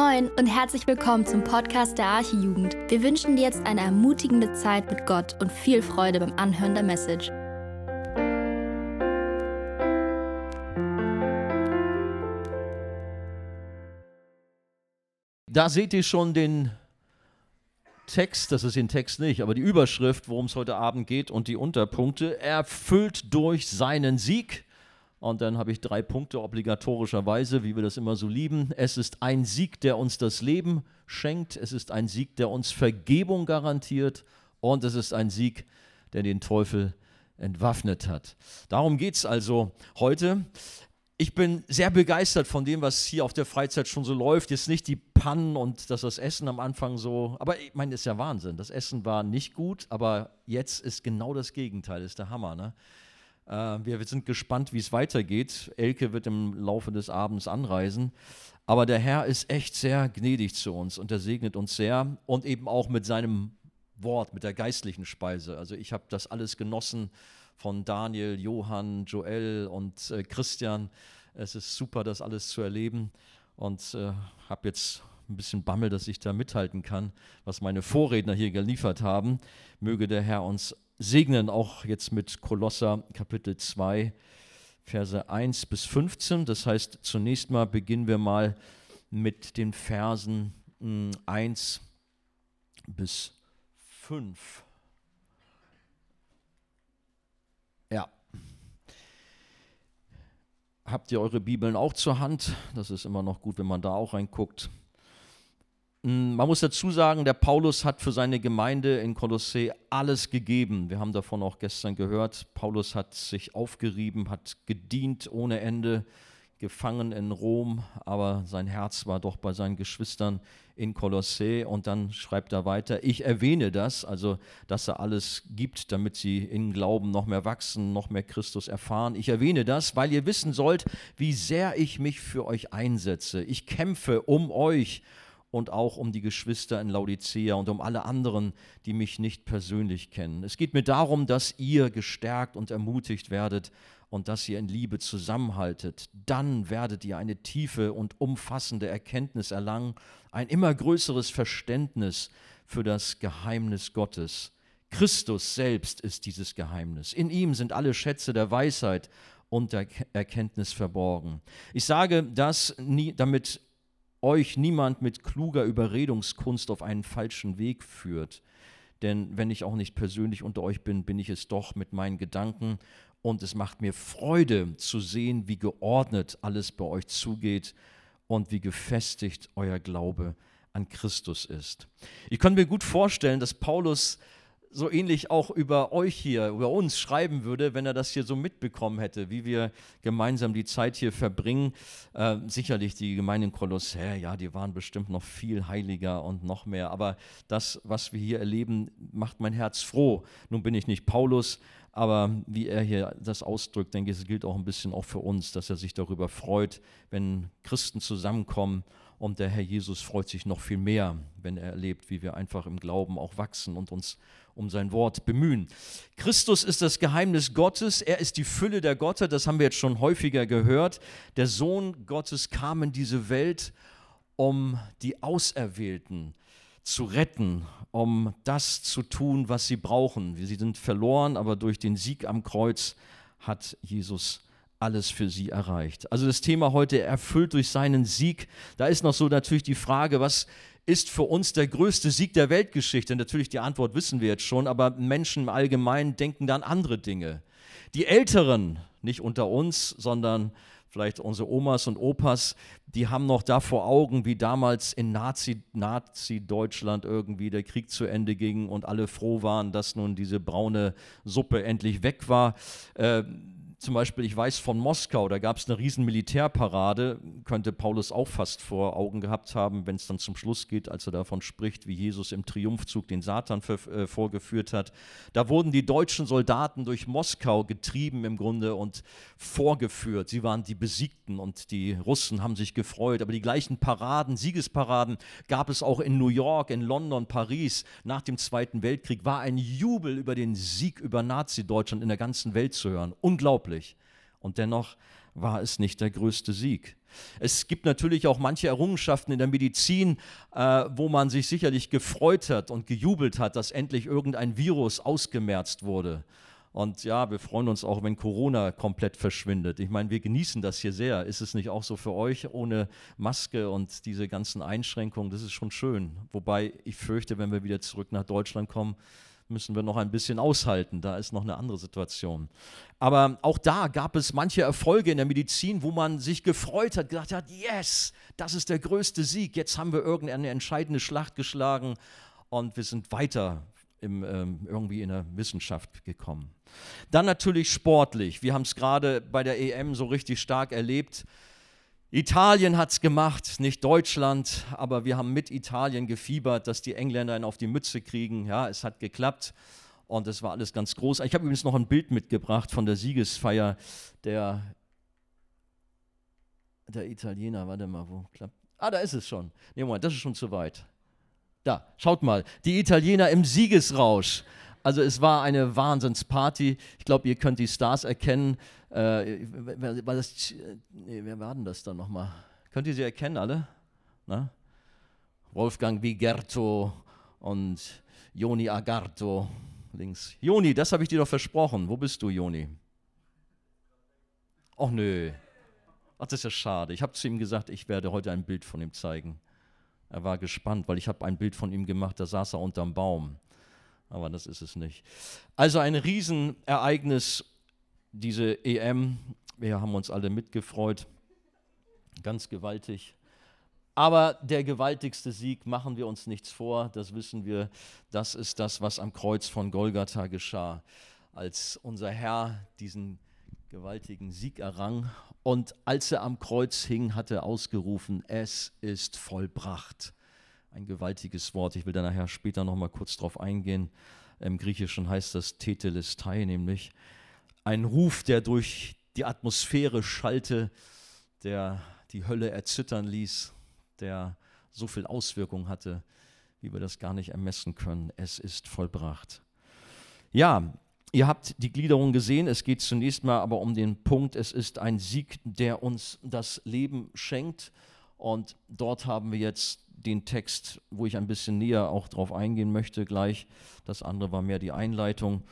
Moin und herzlich willkommen zum Podcast der Archijugend. Wir wünschen dir jetzt eine ermutigende Zeit mit Gott und viel Freude beim Anhören der Message. Da seht ihr schon den Text, das ist den Text nicht, aber die Überschrift, worum es heute Abend geht und die Unterpunkte. Erfüllt durch seinen Sieg. Und dann habe ich drei Punkte obligatorischerweise, wie wir das immer so lieben. Es ist ein Sieg, der uns das Leben schenkt. Es ist ein Sieg, der uns Vergebung garantiert. Und es ist ein Sieg, der den Teufel entwaffnet hat. Darum geht es also heute. Ich bin sehr begeistert von dem, was hier auf der Freizeit schon so läuft. Jetzt nicht die Pannen und dass das Essen am Anfang so. Aber ich meine, das ist ja Wahnsinn. Das Essen war nicht gut, aber jetzt ist genau das Gegenteil. Das ist der Hammer. Ne? Äh, wir sind gespannt, wie es weitergeht. Elke wird im Laufe des Abends anreisen. Aber der Herr ist echt sehr gnädig zu uns und er segnet uns sehr und eben auch mit seinem Wort, mit der geistlichen Speise. Also ich habe das alles genossen von Daniel, Johann, Joel und äh, Christian. Es ist super, das alles zu erleben und äh, habe jetzt ein bisschen Bammel, dass ich da mithalten kann, was meine Vorredner hier geliefert haben. Möge der Herr uns segnen, auch jetzt mit Kolosser Kapitel 2, Verse 1 bis 15. Das heißt, zunächst mal beginnen wir mal mit den Versen 1 hm, bis 5. Ja. Habt ihr eure Bibeln auch zur Hand? Das ist immer noch gut, wenn man da auch reinguckt. Mm, man muss dazu sagen, der Paulus hat für seine Gemeinde in Kolossä alles gegeben. Wir haben davon auch gestern gehört. Paulus hat sich aufgerieben, hat gedient ohne Ende, gefangen in Rom, aber sein Herz war doch bei seinen Geschwistern in Kolossä. Und dann schreibt er weiter, ich erwähne das, also dass er alles gibt, damit sie in Glauben noch mehr wachsen, noch mehr Christus erfahren. Ich erwähne das, weil ihr wissen sollt, wie sehr ich mich für euch einsetze. Ich kämpfe um euch und auch um die Geschwister in Laodicea und um alle anderen, die mich nicht persönlich kennen. Es geht mir darum, dass ihr gestärkt und ermutigt werdet und dass ihr in Liebe zusammenhaltet. Dann werdet ihr eine tiefe und umfassende Erkenntnis erlangen, ein immer größeres Verständnis für das Geheimnis Gottes. Christus selbst ist dieses Geheimnis. In ihm sind alle Schätze der Weisheit und der Erkenntnis verborgen. Ich sage das, nie, damit euch niemand mit kluger Überredungskunst auf einen falschen Weg führt. Denn wenn ich auch nicht persönlich unter euch bin, bin ich es doch mit meinen Gedanken. Und es macht mir Freude zu sehen, wie geordnet alles bei euch zugeht und wie gefestigt euer Glaube an Christus ist. Ich kann mir gut vorstellen, dass Paulus so ähnlich auch über euch hier, über uns schreiben würde, wenn er das hier so mitbekommen hätte, wie wir gemeinsam die Zeit hier verbringen. Äh, sicherlich die Gemeinde in ja, die waren bestimmt noch viel heiliger und noch mehr. Aber das, was wir hier erleben, macht mein Herz froh. Nun bin ich nicht Paulus, aber wie er hier das ausdrückt, denke ich, es gilt auch ein bisschen auch für uns, dass er sich darüber freut, wenn Christen zusammenkommen und der Herr Jesus freut sich noch viel mehr, wenn er erlebt, wie wir einfach im Glauben auch wachsen und uns um sein Wort bemühen. Christus ist das Geheimnis Gottes, er ist die Fülle der Gotte, das haben wir jetzt schon häufiger gehört. Der Sohn Gottes kam in diese Welt, um die Auserwählten zu retten, um das zu tun, was sie brauchen. Sie sind verloren, aber durch den Sieg am Kreuz hat Jesus alles für sie erreicht. Also das Thema heute erfüllt durch seinen Sieg. Da ist noch so natürlich die Frage, was ist für uns der größte Sieg der Weltgeschichte? Natürlich die Antwort wissen wir jetzt schon, aber Menschen im Allgemeinen denken dann andere Dinge. Die Älteren, nicht unter uns, sondern vielleicht unsere Omas und Opas, die haben noch da vor Augen, wie damals in Nazi-Deutschland Nazi irgendwie der Krieg zu Ende ging und alle froh waren, dass nun diese braune Suppe endlich weg war. Äh, zum Beispiel, ich weiß von Moskau, da gab es eine riesen Militärparade, könnte Paulus auch fast vor Augen gehabt haben, wenn es dann zum Schluss geht, als er davon spricht, wie Jesus im Triumphzug den Satan äh, vorgeführt hat. Da wurden die deutschen Soldaten durch Moskau getrieben im Grunde und vorgeführt. Sie waren die Besiegten und die Russen haben sich gefreut. Aber die gleichen Paraden, Siegesparaden gab es auch in New York, in London, Paris. Nach dem Zweiten Weltkrieg war ein Jubel über den Sieg über Nazi-Deutschland in der ganzen Welt zu hören. Unglaublich unglaublich. Und dennoch war es nicht der größte Sieg. Es gibt natürlich auch manche Errungenschaften in der Medizin, äh, wo man sich sicherlich gefreut hat und gejubelt hat, dass endlich irgendein Virus ausgemerzt wurde. Und ja, wir freuen uns auch, wenn Corona komplett verschwindet. Ich meine, wir genießen das hier sehr. Ist es nicht auch so für euch ohne Maske und diese ganzen Einschränkungen? Das ist schon schön. Wobei ich fürchte, wenn wir wieder zurück nach Deutschland kommen, müssen wir noch ein bisschen aushalten. Da ist noch eine andere Situation. Aber auch da gab es manche Erfolge in der Medizin, wo man sich gefreut hat, gedacht hat, yes, das ist der größte Sieg. Jetzt haben wir irgendeine entscheidende Schlacht geschlagen und wir sind weiter im, ähm, irgendwie in der Wissenschaft gekommen. Dann natürlich sportlich. Wir haben es gerade bei der EM so richtig stark erlebt. Italien hat es gemacht, nicht Deutschland, aber wir haben mit Italien gefiebert, dass die Engländer ihn auf die Mütze kriegen. Ja, es hat geklappt und es war alles ganz groß. Ich habe übrigens noch ein Bild mitgebracht von der Siegesfeier der, der Italiener. Warte mal, wo klappt? Ah, da ist es schon. Nee, Moment, das ist schon zu weit. Da, schaut mal, die Italiener im Siegesrausch. Also es war eine Wahnsinnsparty. Ich glaube, ihr könnt die Stars erkennen. Äh, wer, war das, nee, wer war denn das dann nochmal? Könnt ihr sie erkennen alle? Na? Wolfgang Vigerto und Joni Agarto links. Joni, das habe ich dir doch versprochen. Wo bist du, Joni? Ach nö. Ach, das ist ja schade. Ich habe zu ihm gesagt, ich werde heute ein Bild von ihm zeigen. Er war gespannt, weil ich habe ein Bild von ihm gemacht, da saß er unterm Baum. Aber das ist es nicht. Also ein Riesenereignis, diese EM. Wir haben uns alle mitgefreut. Ganz gewaltig. Aber der gewaltigste Sieg, machen wir uns nichts vor, das wissen wir, das ist das, was am Kreuz von Golgatha geschah, als unser Herr diesen gewaltigen Sieg errang. Und als er am Kreuz hing, hat er ausgerufen, es ist vollbracht. Ein gewaltiges Wort. Ich will da nachher später noch mal kurz drauf eingehen. Im Griechischen heißt das Tetelestai, nämlich ein Ruf, der durch die Atmosphäre schallte, der die Hölle erzittern ließ, der so viel Auswirkung hatte, wie wir das gar nicht ermessen können. Es ist vollbracht. Ja, Ihr habt die Gliederung gesehen, es geht zunächst mal aber um den Punkt, es ist ein Sieg, der uns das Leben schenkt. Und dort haben wir jetzt den Text, wo ich ein bisschen näher auch drauf eingehen möchte gleich. Das andere war mehr die Einleitung.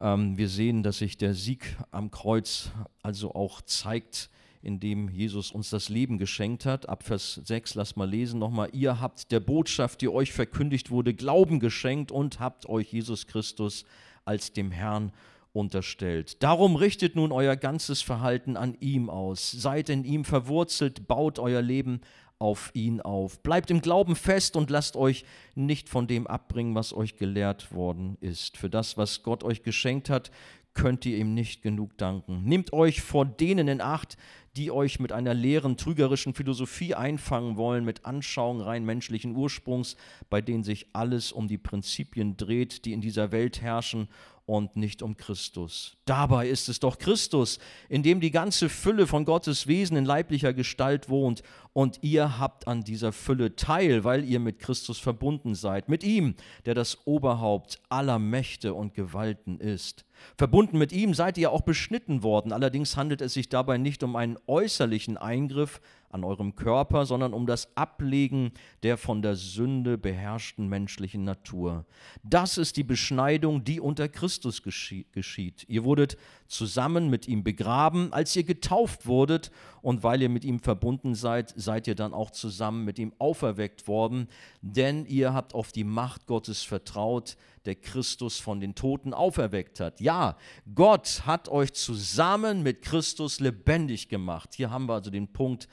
Ähm, wir sehen, dass sich der Sieg am Kreuz also auch zeigt, indem Jesus uns das Leben geschenkt hat. Ab Vers 6, lass mal lesen nochmal. Ihr habt der Botschaft, die euch verkündigt wurde, Glauben geschenkt und habt euch Jesus Christus als dem Herrn unterstellt. Darum richtet nun euer ganzes Verhalten an ihm aus. Seid in ihm verwurzelt, baut euer Leben auf ihn auf. Bleibt im Glauben fest und lasst euch nicht von dem abbringen, was euch gelehrt worden ist. Für das, was Gott euch geschenkt hat, könnt ihr ihm nicht genug danken. Nehmt euch vor denen in Acht, die euch mit einer leeren, trügerischen Philosophie einfangen wollen, mit Anschauungen rein menschlichen Ursprungs, bei denen sich alles um die Prinzipien dreht, die in dieser Welt herrschen und nicht um Christus. Dabei ist es doch Christus, in dem die ganze Fülle von Gottes Wesen in leiblicher Gestalt wohnt und ihr habt an dieser Fülle teil, weil ihr mit Christus verbunden seid, mit ihm, der das Oberhaupt aller Mächte und Gewalten ist. Verbunden mit ihm seid ihr auch beschnitten worden, allerdings handelt es sich dabei nicht um einen äußerlichen Eingriff an eurem Körper, sondern um das Ablegen der von der Sünde beherrschten menschlichen Natur. Das ist die Beschneidung, die unter Christus geschieht. Ihr wurdet zusammen mit ihm begraben, als ihr getauft wurdet, und weil ihr mit ihm verbunden seid, seid ihr dann auch zusammen mit ihm auferweckt worden, denn ihr habt auf die Macht Gottes vertraut, der Christus von den Toten auferweckt hat. Ja, Gott hat euch zusammen mit Christus lebendig gemacht. Hier haben wir also den Punkt,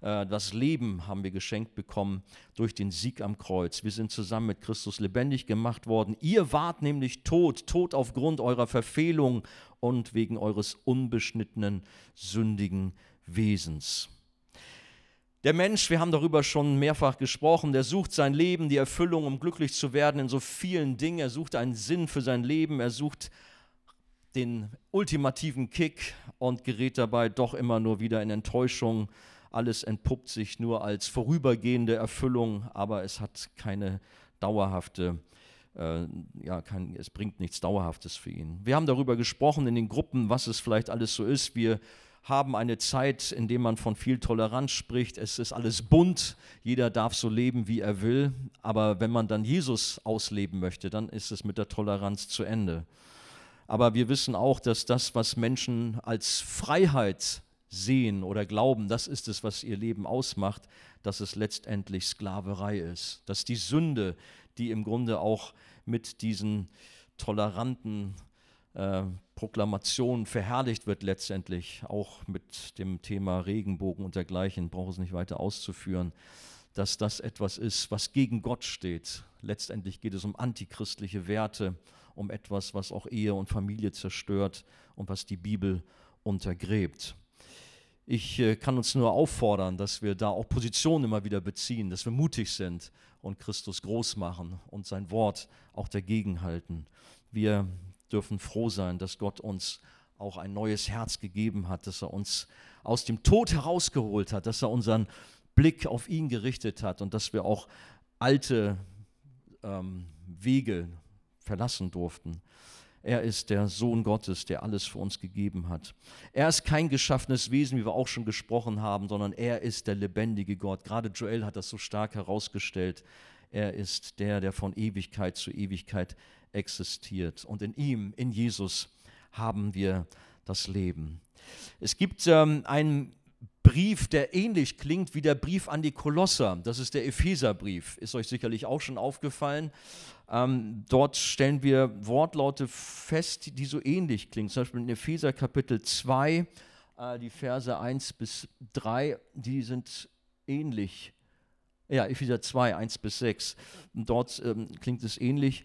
äh, das Leben haben wir geschenkt bekommen durch den Sieg am Kreuz. Wir sind zusammen mit Christus lebendig gemacht worden. Ihr wart nämlich tot, tot aufgrund eurer Verfehlung und wegen eures unbeschnittenen, sündigen Wesens. Der Mensch, wir haben darüber schon mehrfach gesprochen, der sucht sein Leben, die Erfüllung, um glücklich zu werden in so vielen Dingen. Er sucht einen Sinn für sein Leben, er sucht den ultimativen Kick und gerät dabei doch immer nur wieder in Enttäuschung. Alles entpuppt sich nur als vorübergehende Erfüllung, aber es hat keine dauerhafte äh, ja, kein, es bringt nichts Dauerhaftes für ihn. Wir haben darüber gesprochen in den Gruppen, was es vielleicht alles so ist. Wir haben eine Zeit, in der man von viel Toleranz spricht. Es ist alles bunt, jeder darf so leben, wie er will. Aber wenn man dann Jesus ausleben möchte, dann ist es mit der Toleranz zu Ende. Aber wir wissen auch, dass das, was Menschen als Freiheit sehen oder glauben, das ist es, was ihr Leben ausmacht, dass es letztendlich Sklaverei ist. Dass die Sünde, die im Grunde auch mit diesen toleranten äh, Proklamation verherrlicht wird letztendlich, auch mit dem Thema Regenbogen und dergleichen, brauche es nicht weiter auszuführen, dass das etwas ist, was gegen Gott steht. Letztendlich geht es um antichristliche Werte, um etwas, was auch Ehe und Familie zerstört und was die Bibel untergräbt. Ich äh, kann uns nur auffordern, dass wir da auch Positionen immer wieder beziehen, dass wir mutig sind und Christus groß machen und sein Wort auch dagegen halten. Wir dürfen froh sein, dass Gott uns auch ein neues Herz gegeben hat, dass er uns aus dem Tod herausgeholt hat, dass er unseren Blick auf ihn gerichtet hat und dass wir auch alte ähm, Wege verlassen durften. Er ist der Sohn Gottes, der alles für uns gegeben hat. Er ist kein geschaffenes Wesen, wie wir auch schon gesprochen haben, sondern er ist der lebendige Gott. Gerade Joel hat das so stark herausgestellt. Er ist der, der von Ewigkeit zu Ewigkeit existiert. Und in ihm, in Jesus, haben wir das Leben. Es gibt ähm, einen Brief, der ähnlich klingt wie der Brief an die Kolosser. Das ist der Epheserbrief. Ist euch sicherlich auch schon aufgefallen. Ähm, dort stellen wir Wortlaute fest, die so ähnlich klingen. Zum Beispiel in Epheser Kapitel 2, äh, die Verse 1 bis 3, die sind ähnlich. Ja, Epheser 2, 1 bis 6. Und dort ähm, klingt es ähnlich.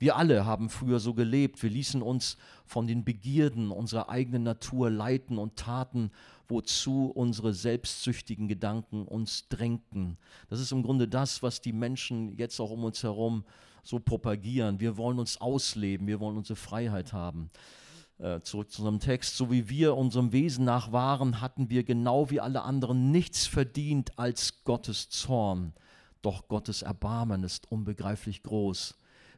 Wir alle haben früher so gelebt. Wir ließen uns von den Begierden unserer eigenen Natur leiten und taten, wozu unsere selbstsüchtigen Gedanken uns drängten. Das ist im Grunde das, was die Menschen jetzt auch um uns herum so propagieren. Wir wollen uns ausleben, wir wollen unsere Freiheit haben. Äh, zurück zu unserem Text. So wie wir unserem Wesen nach waren, hatten wir genau wie alle anderen nichts verdient als Gottes Zorn. Doch Gottes Erbarmen ist unbegreiflich groß.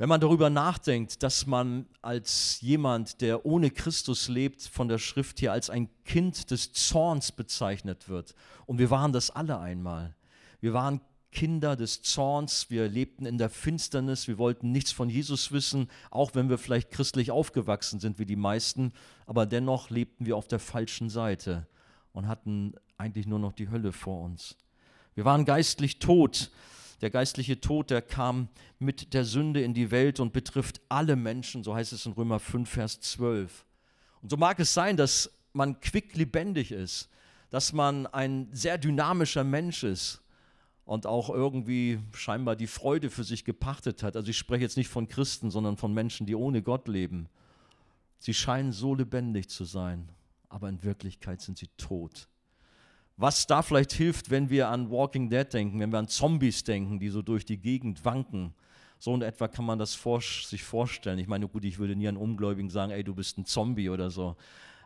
Wenn man darüber nachdenkt, dass man als jemand, der ohne Christus lebt, von der Schrift hier als ein Kind des Zorns bezeichnet wird. Und wir waren das alle einmal. Wir waren Kinder des Zorns, wir lebten in der Finsternis, wir wollten nichts von Jesus wissen, auch wenn wir vielleicht christlich aufgewachsen sind wie die meisten, aber dennoch lebten wir auf der falschen Seite und hatten eigentlich nur noch die Hölle vor uns. Wir waren geistlich tot, der geistliche Tod, der kam mit der Sünde in die Welt und betrifft alle Menschen, so heißt es in Römer 5, Vers 12. Und so mag es sein, dass man quicklebendig ist, dass man ein sehr dynamischer Mensch ist und auch irgendwie scheinbar die Freude für sich gepachtet hat. Also ich spreche jetzt nicht von Christen, sondern von Menschen, die ohne Gott leben. Sie scheinen so lebendig zu sein, aber in Wirklichkeit sind sie tot was da vielleicht hilft, wenn wir an Walking Dead denken, wenn wir an Zombies denken, die so durch die Gegend wanken. So in etwa kann man das vor, sich vorstellen. Ich meine, gut, ich würde nie an Ungläubigen sagen, ey, du bist ein Zombie oder so.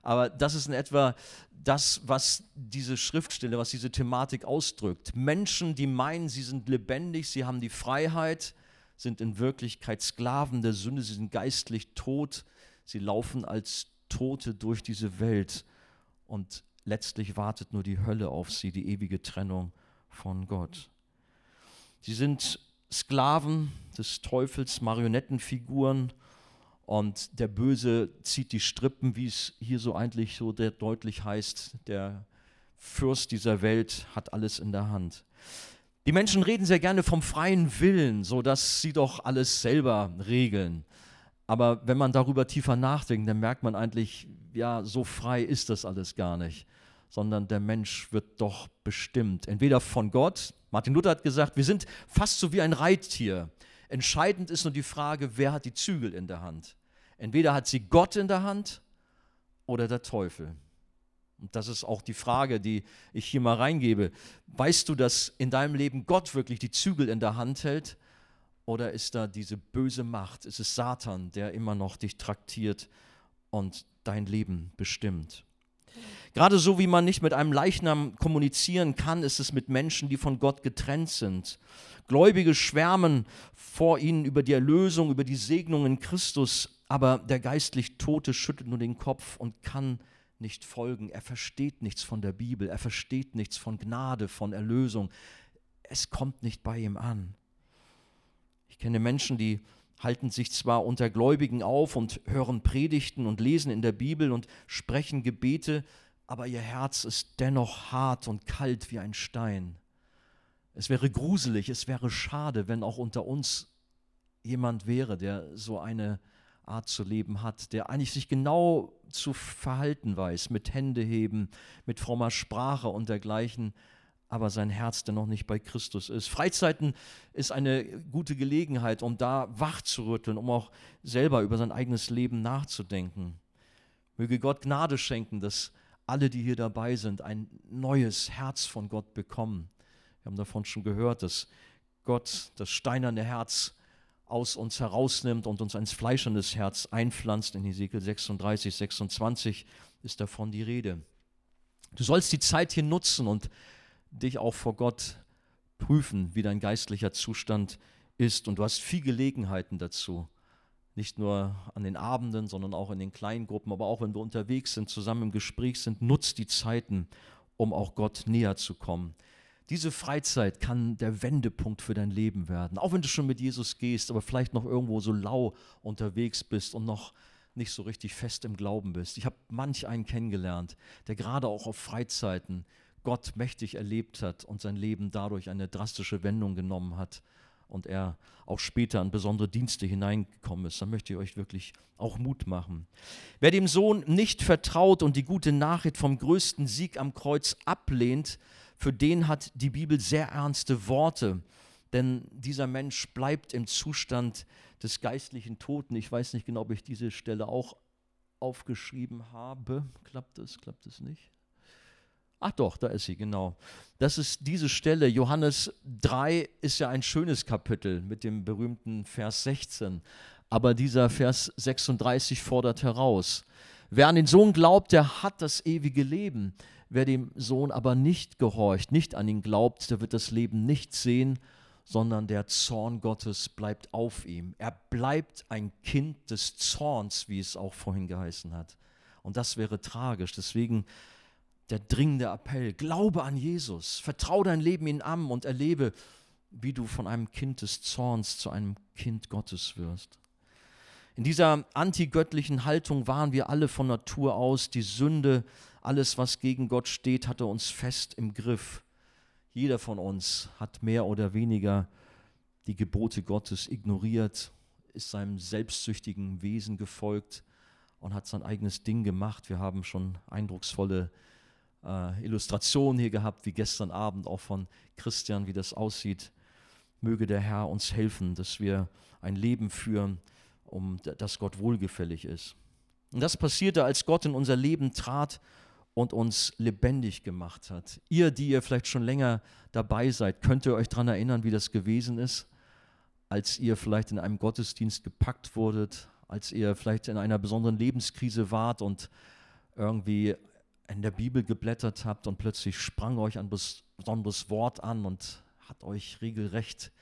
Aber das ist in etwa das, was diese Schriftstelle, was diese Thematik ausdrückt. Menschen, die meinen, sie sind lebendig, sie haben die Freiheit, sind in Wirklichkeit Sklaven der Sünde, sie sind geistlich tot, sie laufen als Tote durch diese Welt und letztlich wartet nur die Hölle auf sie, die ewige Trennung von Gott. Sie sind Sklaven des Teufels, Marionettenfiguren und der Böse zieht die Strippen, wie es hier so eigentlich so deutlich heißt. Der Fürst dieser Welt hat alles in der Hand. Die Menschen reden sehr gerne vom freien Willen, so dass sie doch alles selber regeln. Aber wenn man darüber tiefer nachdenkt, dann merkt man eigentlich, ja, so frei ist das alles gar nicht, sondern der Mensch wird doch bestimmt. Entweder von Gott, Martin Luther hat gesagt, wir sind fast so wie ein Reittier. Entscheidend ist nur die Frage, wer hat die Zügel in der Hand. Entweder hat sie Gott in der Hand oder der Teufel. Und das ist auch die Frage, die ich hier mal reingebe. Weißt du, dass in deinem Leben Gott wirklich die Zügel in der Hand hält? Oder ist da diese böse Macht? Ist es Satan, der immer noch dich traktiert und dein Leben bestimmt? Gerade so wie man nicht mit einem Leichnam kommunizieren kann, ist es mit Menschen, die von Gott getrennt sind. Gläubige schwärmen vor ihnen über die Erlösung, über die Segnung in Christus, aber der geistlich Tote schüttelt nur den Kopf und kann nicht folgen. Er versteht nichts von der Bibel, er versteht nichts von Gnade, von Erlösung. Es kommt nicht bei ihm an. Ich kenne Menschen, die halten sich zwar unter Gläubigen auf und hören Predigten und lesen in der Bibel und sprechen Gebete, aber ihr Herz ist dennoch hart und kalt wie ein Stein. Es wäre gruselig, es wäre schade, wenn auch unter uns jemand wäre, der so eine Art zu leben hat, der eigentlich sich genau zu verhalten weiß, mit Händeheben, mit frommer Sprache und dergleichen, aber sein Herz dennoch nicht bei Christus ist. Freizeiten ist eine gute Gelegenheit, um da wach zu rütteln, um auch selber über sein eigenes Leben nachzudenken. Möge Gott Gnade schenken, dass alle, die hier dabei sind, ein neues Herz von Gott bekommen. Wir haben davon schon gehört, dass Gott das steinerne Herz aus uns herausnimmt und uns ein fleischendes Herz einpflanzt. In Ezekiel 36, 26 ist davon die Rede. Du sollst die Zeit hier nutzen und dich auch vor Gott prüfen, wie dein geistlicher Zustand ist. Und du hast viel Gelegenheiten dazu. Nicht nur an den Abenden, sondern auch in den kleinen Gruppen, aber auch wenn wir unterwegs sind, zusammen im Gespräch sind, nutzt die Zeiten, um auch Gott näher zu kommen. Diese Freizeit kann der Wendepunkt für dein Leben werden. Auch wenn du schon mit Jesus gehst, aber vielleicht noch irgendwo so lau unterwegs bist und noch nicht so richtig fest im Glauben bist. Ich habe manch einen kennengelernt, der gerade auch auf Freizeiten Gott mächtig erlebt hat und sein Leben dadurch eine drastische Wendung genommen hat und er auch später an besondere Dienste hineingekommen ist. Da möchte ich euch wirklich auch Mut machen. Wer dem Sohn nicht vertraut und die gute Nachricht vom größten Sieg am Kreuz ablehnt, für den hat die Bibel sehr ernste Worte, denn dieser Mensch bleibt im Zustand des geistlichen Toten. Ich weiß nicht genau, ob ich diese Stelle auch aufgeschrieben habe. Klappt es? Klappt es nicht? Ach doch, da ist sie, genau. Das ist diese Stelle. Johannes 3 ist ja ein schönes Kapitel mit dem berühmten Vers 16. Aber dieser Vers 36 fordert heraus. Wer an den Sohn glaubt, der hat das ewige Leben. Wer dem Sohn aber nicht gehorcht, nicht an ihn glaubt, der wird das Leben nicht sehen, sondern der Zorn Gottes bleibt auf ihm. Er bleibt ein Kind des Zorns, wie es auch vorhin geheißen hat. Und das wäre tragisch. Deswegen der dringende Appell, glaube an Jesus, vertraue dein Leben ihm an und erlebe, wie du von einem Kind des Zorns zu einem Kind Gottes wirst. In dieser antigöttlichen Haltung waren wir alle von Natur aus. Die Sünde alles, was gegen Gott steht, hat er uns fest im Griff. Jeder von uns hat mehr oder weniger die Gebote Gottes ignoriert, ist seinem selbstsüchtigen Wesen gefolgt und hat sein eigenes Ding gemacht. Wir haben schon eindrucksvolle äh, Illustrationen hier gehabt, wie gestern Abend auch von Christian, wie das aussieht. Möge der Herr uns helfen, dass wir ein Leben führen, um das Gott wohlgefällig ist. Und das passierte, als Gott in unser Leben trat und uns lebendig gemacht hat. Ihr, die ihr vielleicht schon länger dabei seid, könnt ihr euch daran erinnern, wie das gewesen ist, als ihr vielleicht in einem Gottesdienst gepackt wurdet, als ihr vielleicht in einer besonderen Lebenskrise wart und irgendwie in der Bibel geblättert habt und plötzlich sprang euch ein besonderes Wort an und hat euch regelrecht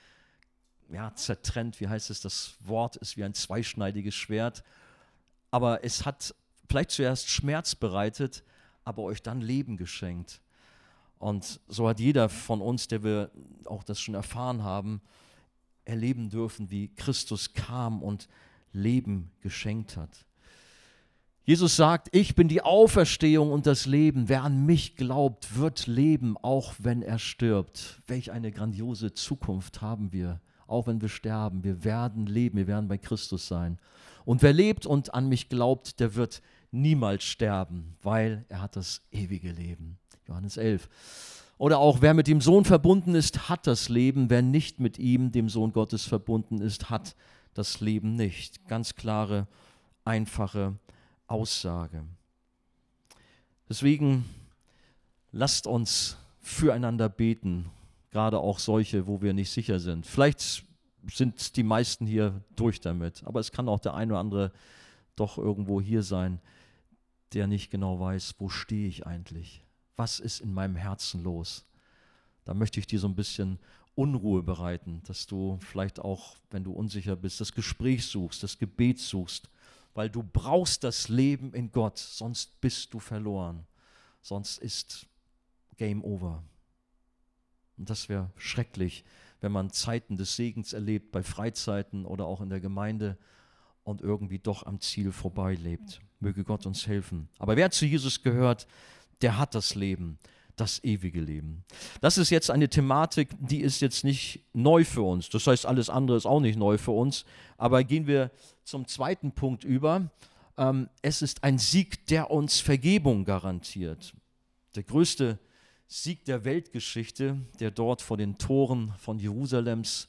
ja, zertrennt. Wie heißt es? Das Wort ist wie ein zweischneidiges Schwert. Aber es hat vielleicht zuerst Schmerz bereitet, aber euch dann Leben geschenkt. Und so hat jeder von uns, der wir auch das schon erfahren haben, erleben dürfen, wie Christus kam und Leben geschenkt hat. Jesus sagt, ich bin die Auferstehung und das Leben. Wer an mich glaubt, wird leben, auch wenn er stirbt. Welch eine grandiose Zukunft haben wir, auch wenn wir sterben. Wir werden leben, wir werden bei Christus sein. Und wer lebt und an mich glaubt, der wird niemals sterben, weil er hat das ewige Leben. Johannes 11. Oder auch, wer mit dem Sohn verbunden ist, hat das Leben. Wer nicht mit ihm, dem Sohn Gottes, verbunden ist, hat das Leben nicht. Ganz klare, einfache Aussage. Deswegen lasst uns füreinander beten, gerade auch solche, wo wir nicht sicher sind. Vielleicht sind die meisten hier durch damit, aber es kann auch der eine oder andere doch irgendwo hier sein, der nicht genau weiß, wo stehe ich eigentlich? Was ist in meinem Herzen los? Da möchte ich dir so ein bisschen Unruhe bereiten, dass du vielleicht auch, wenn du unsicher bist, das Gespräch suchst, das Gebet suchst weil du brauchst das Leben in Gott, sonst bist du verloren, sonst ist Game Over. Und das wäre schrecklich, wenn man Zeiten des Segens erlebt, bei Freizeiten oder auch in der Gemeinde und irgendwie doch am Ziel vorbeilebt. Möge Gott uns helfen. Aber wer zu Jesus gehört, der hat das Leben das ewige Leben. Das ist jetzt eine Thematik, die ist jetzt nicht neu für uns. Das heißt, alles andere ist auch nicht neu für uns. Aber gehen wir zum zweiten Punkt über. Ähm, es ist ein Sieg, der uns Vergebung garantiert. Der größte Sieg der Weltgeschichte, der dort vor den Toren von Jerusalems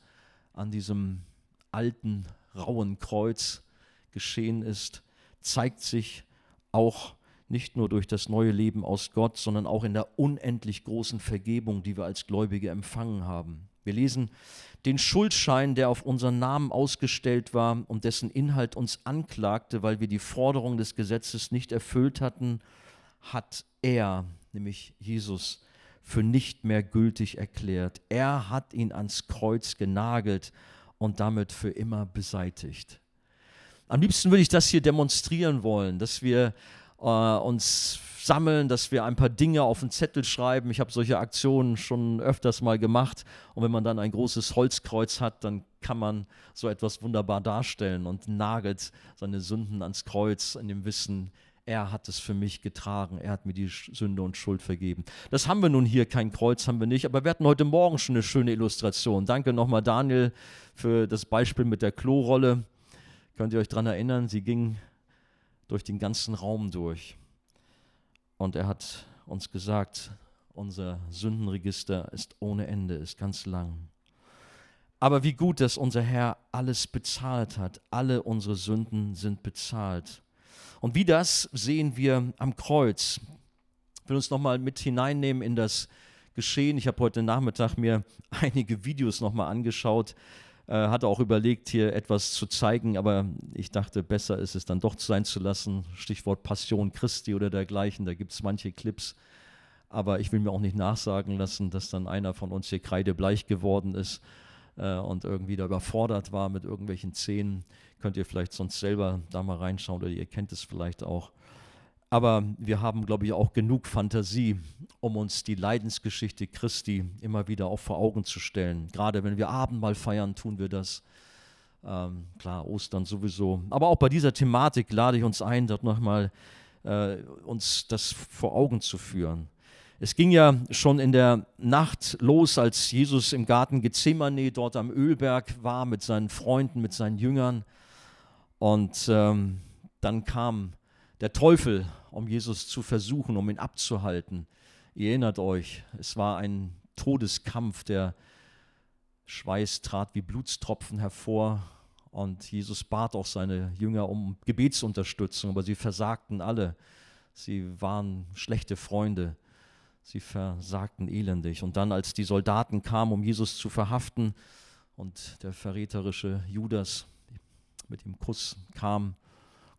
an diesem alten, rauen Kreuz geschehen ist, zeigt sich auch nicht nur durch das neue Leben aus Gott, sondern auch in der unendlich großen Vergebung, die wir als Gläubige empfangen haben. Wir lesen den Schuldschein, der auf unseren Namen ausgestellt war und dessen Inhalt uns anklagte, weil wir die Forderung des Gesetzes nicht erfüllt hatten, hat er, nämlich Jesus, für nicht mehr gültig erklärt. Er hat ihn ans Kreuz genagelt und damit für immer beseitigt. Am liebsten würde ich das hier demonstrieren wollen, dass wir äh, uns sammeln, dass wir ein paar Dinge auf den Zettel schreiben. Ich habe solche Aktionen schon öfters mal gemacht. Und wenn man dann ein großes Holzkreuz hat, dann kann man so etwas wunderbar darstellen und nagelt seine Sünden ans Kreuz in dem Wissen, er hat es für mich getragen, er hat mir die Sünde und Schuld vergeben. Das haben wir nun hier, kein Kreuz haben wir nicht, aber wir hatten heute Morgen schon eine schöne Illustration. Danke nochmal Daniel für das Beispiel mit der Klorolle. Könnt ihr euch daran erinnern, sie ging durch den ganzen Raum durch. Und er hat uns gesagt, unser Sündenregister ist ohne Ende, ist ganz lang. Aber wie gut, dass unser Herr alles bezahlt hat. Alle unsere Sünden sind bezahlt. Und wie das sehen wir am Kreuz. Ich will uns nochmal mit hineinnehmen in das Geschehen. Ich habe heute Nachmittag mir einige Videos nochmal angeschaut äh, hatte auch überlegt, hier etwas zu zeigen, aber ich dachte, besser ist es dann doch sein zu lassen. Stichwort Passion Christi oder dergleichen, da gibt es manche Clips. Aber ich will mir auch nicht nachsagen lassen, dass dann einer von uns hier kreidebleich geworden ist äh, und irgendwie da überfordert war mit irgendwelchen Szenen. Könnt ihr vielleicht sonst selber da mal reinschauen oder ihr kennt es vielleicht auch. Aber wir haben, glaube ich, auch genug Fantasie, um uns die Leidensgeschichte Christi immer wieder auch vor Augen zu stellen. Gerade wenn wir Abendmahl feiern, tun wir das. Ähm, klar, Ostern sowieso. Aber auch bei dieser Thematik lade ich uns ein, dort nochmal äh, uns das vor Augen zu führen. Es ging ja schon in der Nacht los, als Jesus im Garten Gethsemane dort am Ölberg war mit seinen Freunden, mit seinen Jüngern. Und ähm, dann kam der Teufel, um Jesus zu versuchen, um ihn abzuhalten. Ihr erinnert euch, es war ein Todeskampf, der Schweiß trat wie Blutstropfen hervor und Jesus bat auch seine Jünger um Gebetsunterstützung, aber sie versagten alle. Sie waren schlechte Freunde. Sie versagten elendig. Und dann, als die Soldaten kamen, um Jesus zu verhaften und der verräterische Judas mit dem Kuss kam,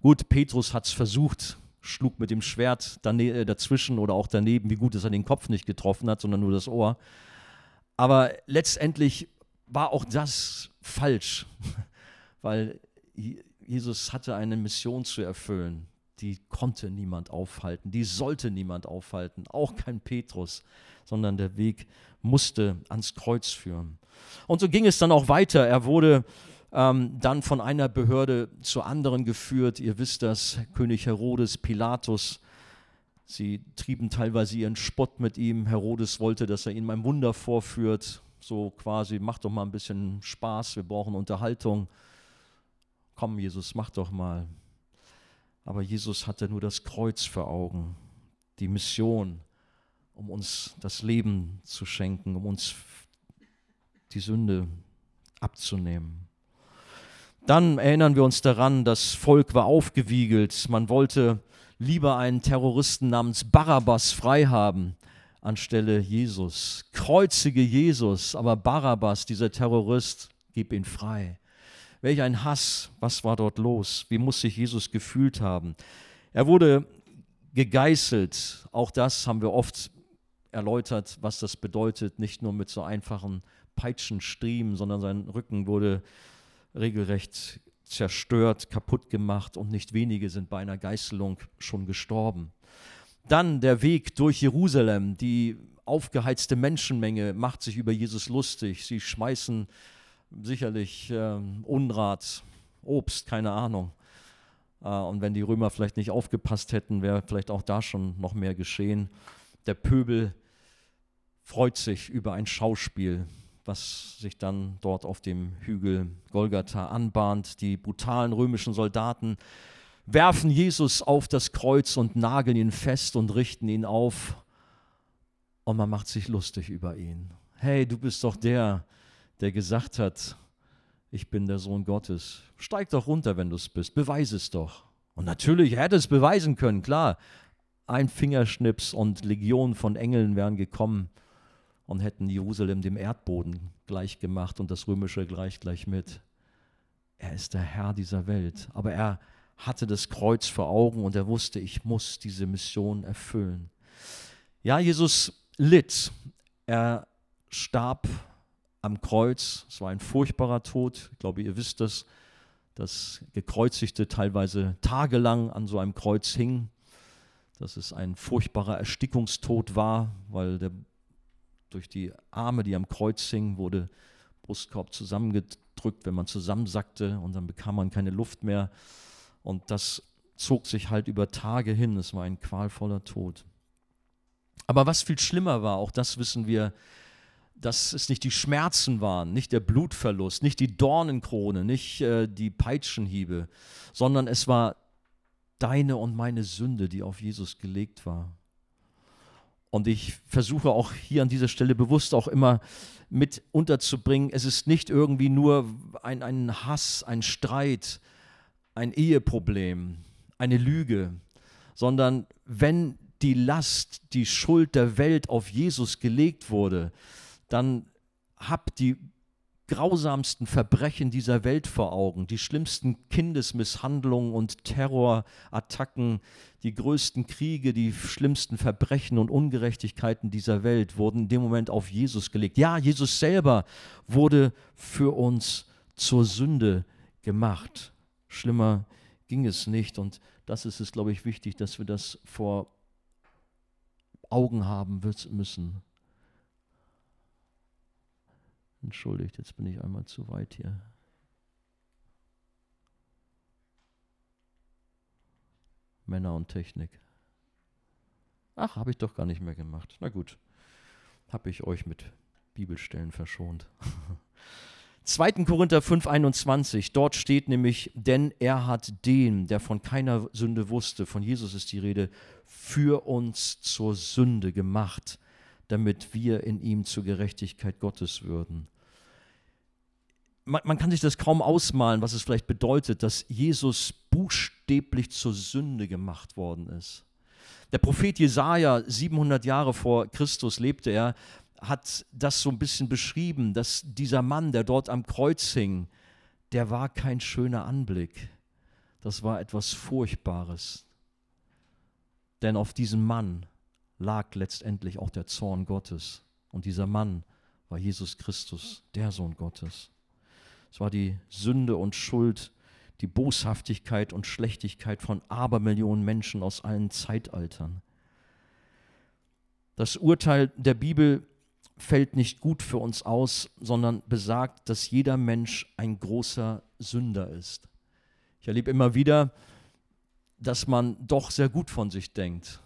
Gut, Petrus hat es versucht, schlug mit dem Schwert äh, dazwischen oder auch daneben, wie gut, dass er den Kopf nicht getroffen hat, sondern nur das Ohr. Aber letztendlich war auch das falsch, weil Jesus hatte eine Mission zu erfüllen. Die konnte niemand aufhalten, die sollte niemand aufhalten, auch kein Petrus, sondern der Weg musste ans Kreuz führen. Und so ging es dann auch weiter. Er wurde ähm, dann von einer Behörde zur anderen geführt. Ihr wisst das, König Herodes, Pilatus. Sie trieben teilweise ihren Spott mit ihm. Herodes wollte, dass er ihnen ein Wunder vorführt. So quasi, mach doch mal ein bisschen Spaß, wir brauchen Unterhaltung. Komm, Jesus, mach doch mal. Aber Jesus hatte nur das Kreuz vor Augen, die Mission, um uns das Leben zu schenken, um uns die Sünde abzunehmen. Dann erinnern wir uns daran, das Volk war aufgewiegelt. Man wollte lieber einen Terroristen namens Barabbas frei haben anstelle Jesus. Kreuzige Jesus, aber Barabbas, dieser Terrorist, gib ihn frei. Welch ein Hass, was war dort los? Wie muss sich Jesus gefühlt haben? Er wurde gegeißelt. Auch das haben wir oft erläutert, was das bedeutet. Nicht nur mit so einfachen Peitschenstriemen, sondern sein Rücken wurde regelrecht zerstört, kaputt gemacht und nicht wenige sind bei einer Geißelung schon gestorben. Dann der Weg durch Jerusalem. Die aufgeheizte Menschenmenge macht sich über Jesus lustig. Sie schmeißen sicherlich äh, Unrat, Obst, keine Ahnung. Äh, und wenn die Römer vielleicht nicht aufgepasst hätten, wäre vielleicht auch da schon noch mehr geschehen. Der Pöbel freut sich über ein Schauspiel was sich dann dort auf dem Hügel Golgatha anbahnt. Die brutalen römischen Soldaten werfen Jesus auf das Kreuz und nageln ihn fest und richten ihn auf. Und man macht sich lustig über ihn. Hey, du bist doch der, der gesagt hat, ich bin der Sohn Gottes. Steig doch runter, wenn du es bist. Beweise es doch. Und natürlich, er hätte es beweisen können, klar. Ein Fingerschnips und Legionen von Engeln wären gekommen und hätten Jerusalem dem Erdboden gleich gemacht und das römische gleich gleich mit. Er ist der Herr dieser Welt, aber er hatte das Kreuz vor Augen und er wusste, ich muss diese Mission erfüllen. Ja, Jesus litt. Er starb am Kreuz. Es war ein furchtbarer Tod. Ich glaube, ihr wisst das, dass Gekreuzigte teilweise tagelang an so einem Kreuz hingen, dass es ein furchtbarer Erstickungstod war, weil der durch die Arme, die am Kreuz hingen, wurde Brustkorb zusammengedrückt, wenn man zusammensackte und dann bekam man keine Luft mehr. Und das zog sich halt über Tage hin. Es war ein qualvoller Tod. Aber was viel schlimmer war, auch das wissen wir, dass es nicht die Schmerzen waren, nicht der Blutverlust, nicht die Dornenkrone, nicht äh, die Peitschenhiebe, sondern es war deine und meine Sünde, die auf Jesus gelegt war. Und ich versuche auch hier an dieser Stelle bewusst auch immer mit unterzubringen, es ist nicht irgendwie nur ein, ein Hass, ein Streit, ein Eheproblem, eine Lüge, sondern wenn die Last, die Schuld der Welt auf Jesus gelegt wurde, dann habt die grausamsten Verbrechen dieser Welt vor Augen, die schlimmsten Kindesmisshandlungen und Terrorattacken, die größten Kriege, die schlimmsten Verbrechen und Ungerechtigkeiten dieser Welt wurden in dem Moment auf Jesus gelegt. Ja, Jesus selber wurde für uns zur Sünde gemacht. Schlimmer ging es nicht und das ist es, glaube ich, wichtig, dass wir das vor Augen haben müssen. Entschuldigt, jetzt bin ich einmal zu weit hier. Männer und Technik. Ach, habe ich doch gar nicht mehr gemacht. Na gut, habe ich euch mit Bibelstellen verschont. 2. Korinther 5,21, dort steht nämlich, denn er hat den, der von keiner Sünde wusste, von Jesus ist die Rede, für uns zur Sünde gemacht, damit wir in ihm zur Gerechtigkeit Gottes würden man, man, kann sich das kaum ausmalen, was es vielleicht bedeutet, dass Jesus buchstäblich zur Sünde gemacht worden ist. Der Prophet Jesaja, 700 Jahre vor Christus lebte er, hat das so ein bisschen beschrieben, dass dieser Mann, der dort am Kreuz hing, der war kein schöner Anblick. Das war etwas Furchtbares. Denn auf diesem Mann lag letztendlich auch der Zorn Gottes. Und dieser Mann war Jesus Christus, der Sohn Gottes. Es war die Sünde und Schuld, die Boshaftigkeit und Schlechtigkeit von Abermillionen Menschen aus allen Zeitaltern. Das Urteil der Bibel fällt nicht gut für uns aus, sondern besagt, dass jeder Mensch ein großer Sünder ist. Ich erlebe immer wieder, dass man doch sehr gut von sich denkt,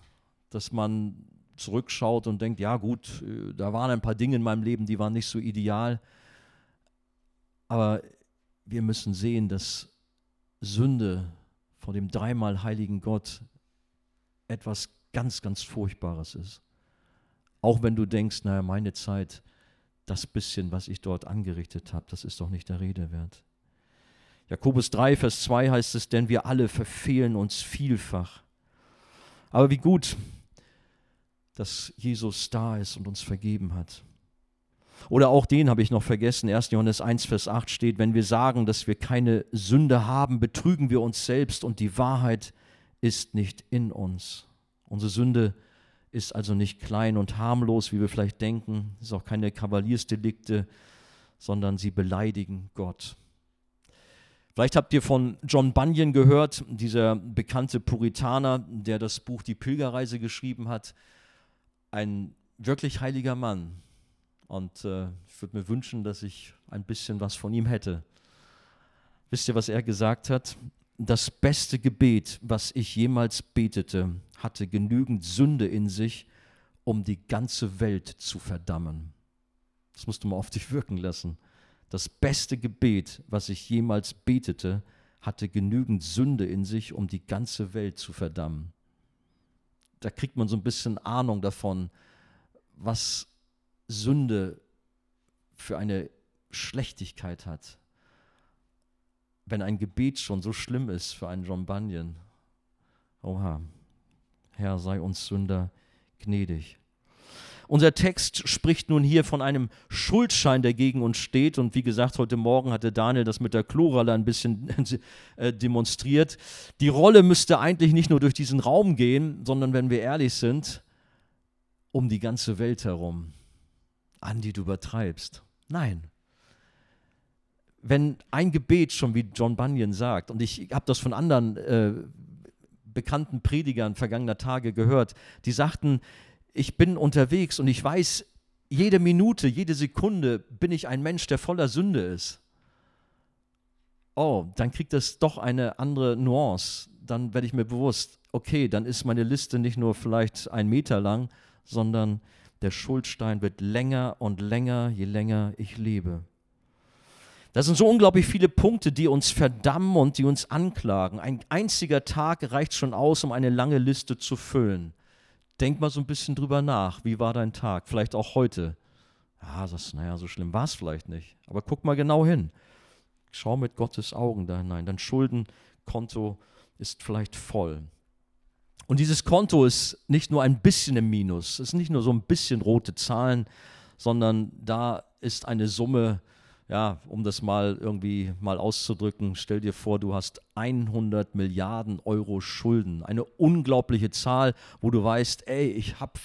dass man zurückschaut und denkt, ja gut, äh, da waren ein paar Dinge in meinem Leben, die waren nicht so ideal, aber wir müssen sehen, dass Sünde vor dem dreimal heiligen Gott etwas ganz, ganz Furchtbares ist. Auch wenn du denkst, naja, meine Zeit, das bisschen, was ich dort angerichtet habe, das ist doch nicht der Rede wert. Jakobus 3, Vers 2 heißt es, denn wir alle verfehlen uns vielfach. Aber wie gut, dass Jesus da ist und uns vergeben hat. Oder auch den habe ich noch vergessen. 1. Johannes 1, Vers 8 steht, wenn wir sagen, dass wir keine Sünde haben, betrügen wir uns selbst und die Wahrheit ist nicht in uns. Unsere Sünde ist also nicht klein und harmlos, wie wir vielleicht denken. Es ist auch keine Kavaliersdelikte, sondern sie beleidigen Gott. Vielleicht habt ihr von John Bunyan gehört, dieser bekannte Puritaner, der das Buch Die Pilgerreise geschrieben hat. Ein wirklich heiliger Mann. Und äh, ich würde mir wünschen, dass ich ein bisschen was von ihm hätte. Wisst ihr, was er gesagt hat? Das beste Gebet, was ich jemals betete, hatte genügend Sünde in sich, um die ganze Welt zu verdammen. Das musst du mal auf dich wirken lassen. Das beste Gebet, was ich jemals betete, hatte genügend Sünde in sich, um die ganze Welt zu verdammen. Da kriegt man so ein bisschen Ahnung davon, was Sünde für eine Schlechtigkeit hat. Wenn ein Gebet schon so schlimm ist für einen John Bunyan. Oha, Herr, sei uns Sünder gnädig. Unser Text spricht nun hier von einem Schuldschein, der gegen uns steht. Und wie gesagt, heute Morgen hatte Daniel das mit der Chlorrolle ein bisschen äh, demonstriert. Die Rolle müsste eigentlich nicht nur durch diesen Raum gehen, sondern wenn wir ehrlich sind, um die ganze Welt herum. Andi, du übertreibst. Nein. Wenn ein Gebet schon wie John Bunyan sagt, und ich habe das von anderen äh, bekannten Predigern vergangener Tage gehört, die sagten, ich bin unterwegs und ich weiß, jede Minute, jede Sekunde bin ich ein Mensch, der voller Sünde ist. Oh, dann kriegt das doch eine andere Nuance. Dann werde ich mir bewusst, okay, dann ist meine Liste nicht nur vielleicht ein Meter lang, sondern der Schuldstein wird länger und länger, je länger ich lebe. Das sind so unglaublich viele Punkte, die uns verdammen und die uns anklagen. Ein einziger Tag reicht schon aus, um eine lange Liste zu füllen. Denk mal so ein bisschen drüber nach. Wie war dein Tag? Vielleicht auch heute. Ja, das, naja, so schlimm war es vielleicht nicht. Aber guck mal genau hin. Schau mit Gottes Augen da hinein. Dein Schuldenkonto ist vielleicht voll. Und dieses Konto ist nicht nur ein bisschen im Minus, es ist nicht nur so ein bisschen rote Zahlen, sondern da ist eine Summe, ja, um das mal irgendwie mal auszudrücken, stell dir vor, du hast 100 Milliarden Euro Schulden, eine unglaubliche Zahl, wo du weißt, ey, ich habe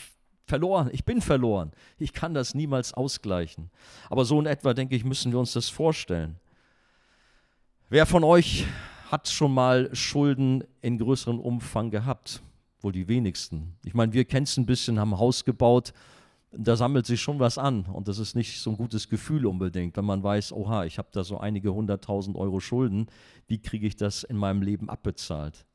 verloren, ich bin verloren, ich kann das niemals ausgleichen. Aber so in etwa, denke ich, müssen wir uns das vorstellen. Wer von euch hat schon mal Schulden in größerem Umfang gehabt? Wohl die wenigsten. Ich meine, wir kennen es ein bisschen, haben ein Haus gebaut, da sammelt sich schon was an und das ist nicht so ein gutes Gefühl unbedingt, wenn man weiß, oha, ich habe da so einige hunderttausend Euro Schulden, wie kriege ich das in meinem Leben abbezahlt?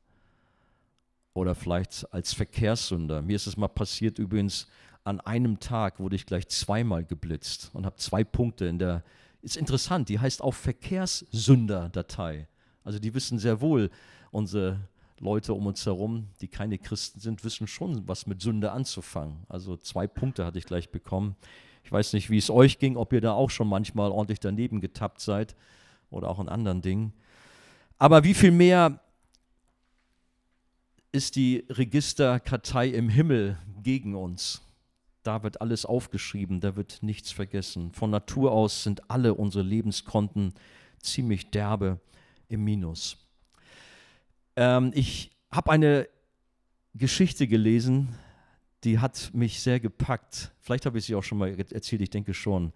Oder vielleicht als Verkehrssünder. Mir ist es mal passiert übrigens, an einem Tag wurde ich gleich zweimal geblitzt und habe zwei Punkte in der, ist interessant, die heißt auch Verkehrssünder-Datei. Also die wissen sehr wohl, unsere Leute um uns herum, die keine Christen sind, wissen schon, was mit Sünde anzufangen. Also zwei Punkte hatte ich gleich bekommen. Ich weiß nicht, wie es euch ging, ob ihr da auch schon manchmal ordentlich daneben getappt seid oder auch in anderen Dingen. Aber wie viel mehr ist die Registerkartei im Himmel gegen uns? Da wird alles aufgeschrieben, da wird nichts vergessen. Von Natur aus sind alle unsere Lebenskonten ziemlich derbe im Minus. Ähm, ich habe eine Geschichte gelesen, die hat mich sehr gepackt. Vielleicht habe ich sie auch schon mal erzählt, ich denke schon.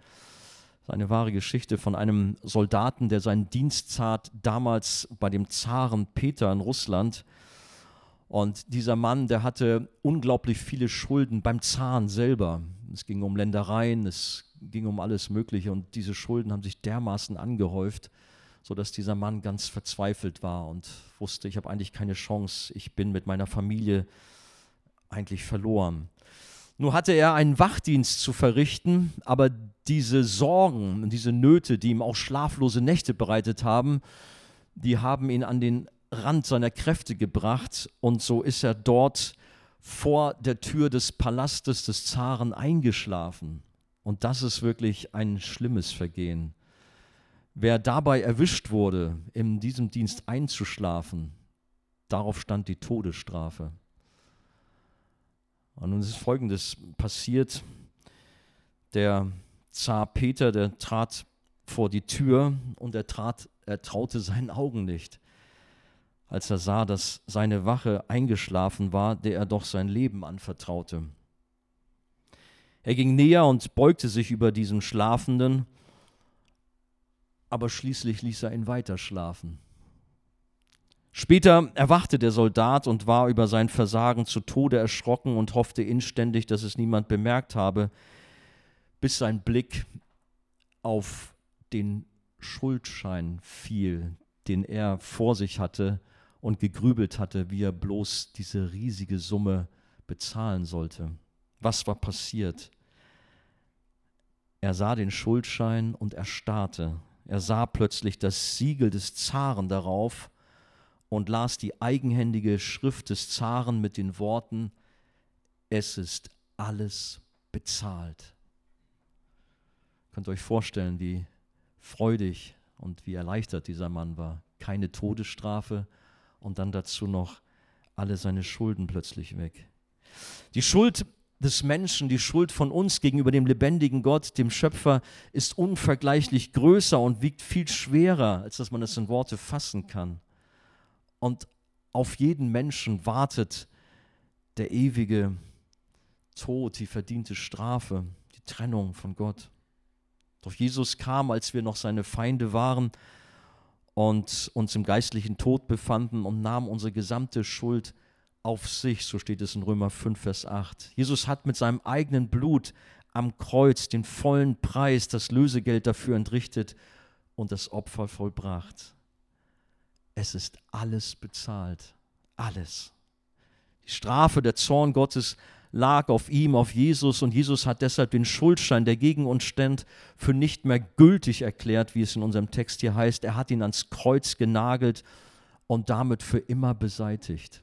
Eine wahre Geschichte von einem Soldaten, der seinen Dienst tat damals bei dem Zaren Peter in Russland. Und dieser Mann, der hatte unglaublich viele Schulden beim Zaren selber. Es ging um Ländereien, es ging um alles Mögliche und diese Schulden haben sich dermaßen angehäuft, sodass dieser Mann ganz verzweifelt war und wusste, ich habe eigentlich keine Chance, ich bin mit meiner Familie eigentlich verloren. Nur hatte er einen Wachdienst zu verrichten, aber diese Sorgen und diese Nöte, die ihm auch schlaflose Nächte bereitet haben, die haben ihn an den Rand seiner Kräfte gebracht und so ist er dort vor der Tür des Palastes des Zaren eingeschlafen. Und das ist wirklich ein schlimmes Vergehen. Wer dabei erwischt wurde, in diesem Dienst einzuschlafen, darauf stand die Todesstrafe. Und nun ist Folgendes passiert. Der Zar Peter, der trat vor die Tür und er, trat, er traute seinen Augen nicht, als er sah, dass seine Wache eingeschlafen war, der er doch sein Leben anvertraute. Er ging näher und beugte sich über diesen Schlafenden, aber schließlich ließ er ihn weiter schlafen. Später erwachte der Soldat und war über sein Versagen zu Tode erschrocken und hoffte inständig, dass es niemand bemerkt habe, bis sein Blick auf den Schuldschein fiel, den er vor sich hatte und gegrübelt hatte, wie er bloß diese riesige Summe bezahlen sollte. Was war passiert? Er sah den Schuldschein und erstarrte. Er sah plötzlich das Siegel des Zaren darauf und las die eigenhändige Schrift des Zaren mit den Worten, es ist alles bezahlt. Könnt ihr euch vorstellen, wie freudig und wie erleichtert dieser Mann war. Keine Todesstrafe und dann dazu noch alle seine Schulden plötzlich weg. Die Schuld des Menschen, die Schuld von uns gegenüber dem lebendigen Gott, dem Schöpfer, ist unvergleichlich größer und wiegt viel schwerer, als dass man es in Worte fassen kann. Und auf jeden Menschen wartet der ewige Tod, die verdiente Strafe, die Trennung von Gott. Doch Jesus kam, als wir noch seine Feinde waren und uns im geistlichen Tod befanden und nahm unsere gesamte Schuld auf sich, so steht es in Römer 5, Vers 8. Jesus hat mit seinem eigenen Blut am Kreuz den vollen Preis, das Lösegeld dafür entrichtet und das Opfer vollbracht es ist alles bezahlt. Alles. Die Strafe, der Zorn Gottes lag auf ihm, auf Jesus und Jesus hat deshalb den Schuldschein, der gegen uns stand, für nicht mehr gültig erklärt, wie es in unserem Text hier heißt. Er hat ihn ans Kreuz genagelt und damit für immer beseitigt.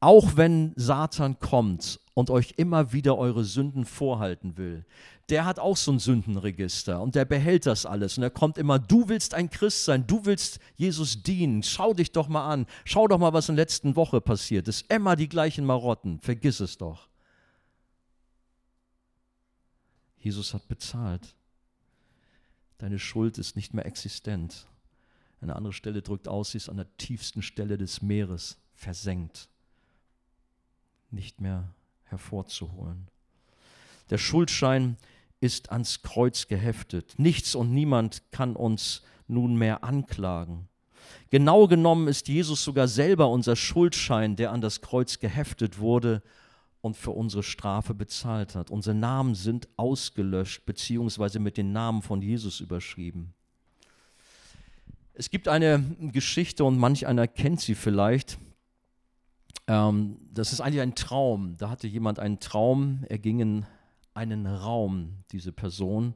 Auch wenn Satan kommt und euch immer wieder eure Sünden vorhalten will, der hat auch so ein Sündenregister und der behält das alles. Und er kommt immer, du willst ein Christ sein, du willst Jesus dienen, schau dich doch mal an, schau doch mal, was in der letzten Woche passiert ist. Immer die gleichen Marotten, vergiss es doch. Jesus hat bezahlt. Deine Schuld ist nicht mehr existent. Eine andere Stelle drückt aus, sie ist an der tiefsten Stelle des Meeres versenkt nicht mehr hervorzuholen. Der Schuldschein ist ans Kreuz geheftet. Nichts und niemand kann uns nunmehr anklagen. Genau genommen ist Jesus sogar selber unser Schuldschein, der an das Kreuz geheftet wurde und für unsere Strafe bezahlt hat. Unsere Namen sind ausgelöscht beziehungsweise mit den Namen von Jesus überschrieben. Es gibt eine Geschichte und manch einer kennt sie vielleicht. Ähm, das ist eigentlich ein Traum. Da hatte jemand einen Traum, er ging in einen Raum, diese Person.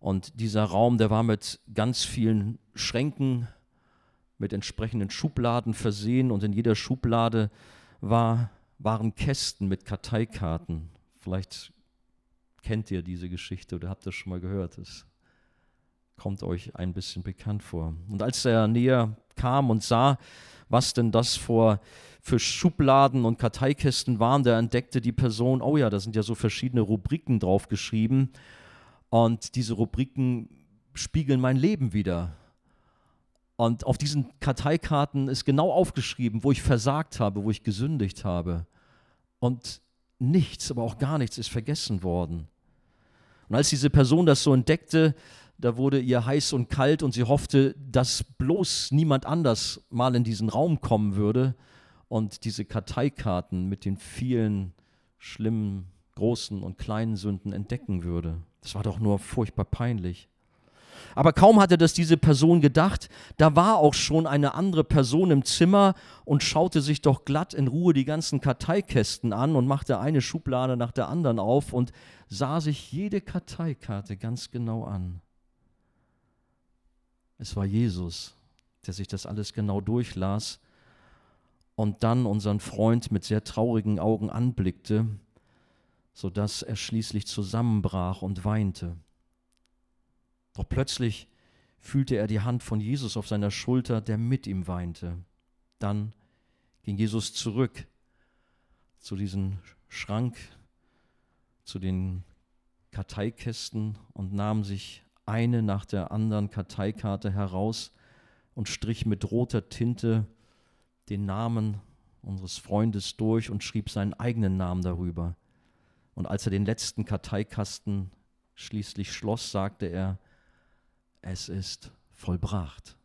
Und dieser Raum, der war mit ganz vielen Schränken, mit entsprechenden Schubladen versehen. Und in jeder Schublade war, waren Kästen mit Karteikarten. Vielleicht kennt ihr diese Geschichte oder habt das schon mal gehört. Es kommt euch ein bisschen bekannt vor. Und als er näher kam und sah, was denn das vor, für Schubladen und Karteikästen waren. Da entdeckte die Person, oh ja, da sind ja so verschiedene Rubriken drauf geschrieben. Und diese Rubriken spiegeln mein Leben wieder. Und auf diesen Karteikarten ist genau aufgeschrieben, wo ich versagt habe, wo ich gesündigt habe. Und nichts, aber auch gar nichts ist vergessen worden. Und als diese Person das so entdeckte, da wurde ihr heiß und kalt und sie hoffte, dass bloß niemand anders mal in diesen Raum kommen würde und diese Karteikarten mit den vielen schlimmen, großen und kleinen Sünden entdecken würde. Das war doch nur furchtbar peinlich. Aber kaum hatte das diese Person gedacht, da war auch schon eine andere Person im Zimmer und schaute sich doch glatt in Ruhe die ganzen Karteikästen an und machte eine Schublade nach der anderen auf und sah sich jede Karteikarte ganz genau an. Es war Jesus, der sich das alles genau durchlas und dann unseren Freund mit sehr traurigen Augen anblickte, sodass er schließlich zusammenbrach und weinte. Doch plötzlich fühlte er die Hand von Jesus auf seiner Schulter, der mit ihm weinte. Dann ging Jesus zurück zu diesem Schrank, zu den Karteikästen und nahm sich eine nach der anderen Karteikarte heraus und strich mit roter Tinte den Namen unseres Freundes durch und schrieb seinen eigenen Namen darüber. Und als er den letzten Karteikasten schließlich schloss, sagte er, es ist vollbracht.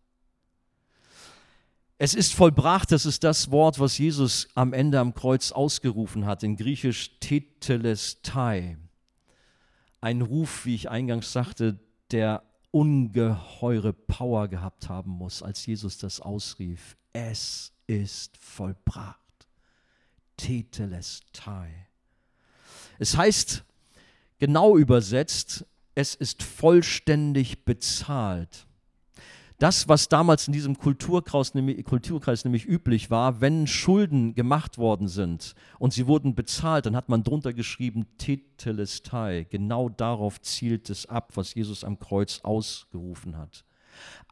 Es ist vollbracht, das ist das Wort, was Jesus am Ende am Kreuz ausgerufen hat, in Griechisch Tetelestai. Ein Ruf, wie ich eingangs sagte, der ungeheure Power gehabt haben muss, als Jesus das ausrief. Es ist vollbracht. Tetelestai. Es heißt, genau übersetzt, es ist vollständig bezahlt. Das, was damals in diesem Kulturkreis nämlich, Kulturkreis nämlich üblich war, wenn Schulden gemacht worden sind und sie wurden bezahlt, dann hat man drunter geschrieben Tetelestai. Genau darauf zielt es ab, was Jesus am Kreuz ausgerufen hat.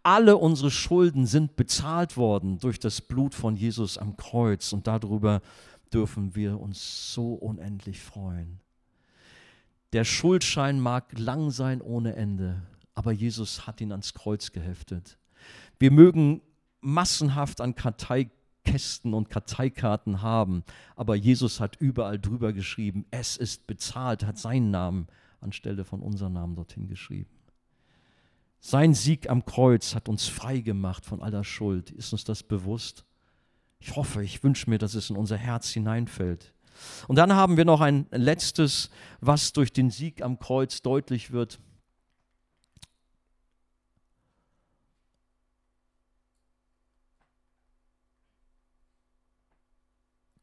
Alle unsere Schulden sind bezahlt worden durch das Blut von Jesus am Kreuz und darüber dürfen wir uns so unendlich freuen. Der Schuldschein mag lang sein ohne Ende, aber Jesus hat ihn ans Kreuz geheftet. Wir mögen massenhaft an Karteikästen und Karteikarten haben, aber Jesus hat überall drüber geschrieben, es ist bezahlt, hat seinen Namen anstelle von unserem Namen dorthin geschrieben. Sein Sieg am Kreuz hat uns frei gemacht von aller Schuld. Ist uns das bewusst? Ich hoffe, ich wünsche mir, dass es in unser Herz hineinfällt. Und dann haben wir noch ein letztes, was durch den Sieg am Kreuz deutlich wird.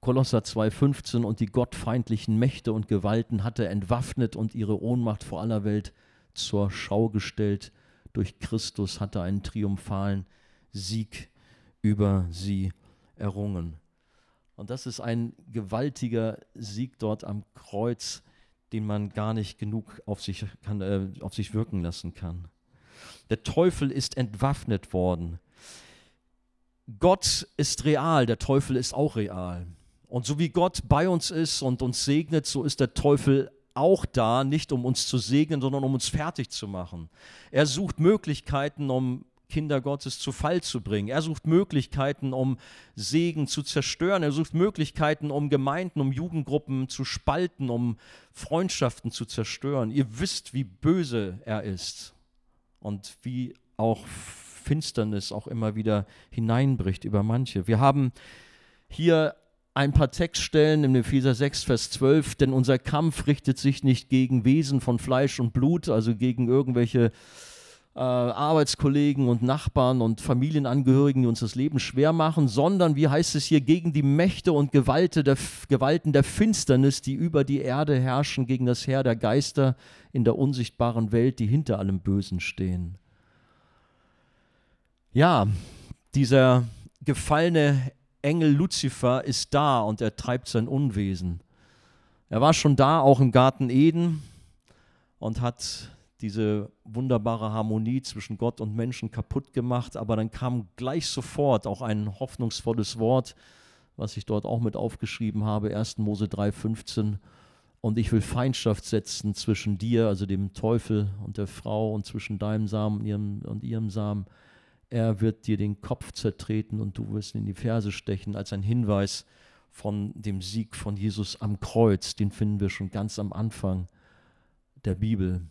Kolosser 2,15 und die gottfeindlichen Mächte und Gewalten hat er entwaffnet und ihre Ohnmacht vor aller Welt zur Schau gestellt. Durch Christus hat er einen triumphalen Sieg über sie errungen. Und das ist ein gewaltiger Sieg dort am Kreuz, den man gar nicht genug auf sich, kann, äh, auf sich wirken lassen kann. Der Teufel ist entwaffnet worden. Gott ist real, der Teufel ist auch real. Und so wie Gott bei uns ist und uns segnet, so ist der Teufel auch da, nicht um uns zu segnen, sondern um uns fertig zu machen. Er sucht Möglichkeiten, um Kinder Gottes zu Fall zu bringen. Er sucht Möglichkeiten, um Segen zu zerstören. Er sucht Möglichkeiten, um Gemeinden, um Jugendgruppen zu spalten, um Freundschaften zu zerstören. Ihr wisst, wie böse er ist und wie auch Finsternis auch immer wieder hineinbricht über manche. Wir haben hier ein paar Textstellen im Epheser 6, Vers 12, denn unser Kampf richtet sich nicht gegen Wesen von Fleisch und Blut, also gegen irgendwelche äh, Arbeitskollegen und Nachbarn und Familienangehörigen, die uns das Leben schwer machen, sondern, wie heißt es hier, gegen die Mächte und Gewalte der, Gewalten der Finsternis, die über die Erde herrschen, gegen das Heer der Geister in der unsichtbaren Welt, die hinter allem Bösen stehen. Ja, dieser gefallene Engel Luzifer ist da und er treibt sein Unwesen. Er war schon da, auch im Garten Eden, und hat diese wunderbare Harmonie zwischen Gott und Menschen kaputt gemacht, aber dann kam gleich sofort auch ein hoffnungsvolles Wort, was ich dort auch mit aufgeschrieben habe, 1. Mose 3,15. Und ich will Feindschaft setzen zwischen dir, also dem Teufel und der Frau, und zwischen deinem Samen und ihrem, und ihrem Samen. Er wird dir den Kopf zertreten und du wirst ihn in die Ferse stechen, als ein Hinweis von dem Sieg von Jesus am Kreuz. Den finden wir schon ganz am Anfang der Bibel.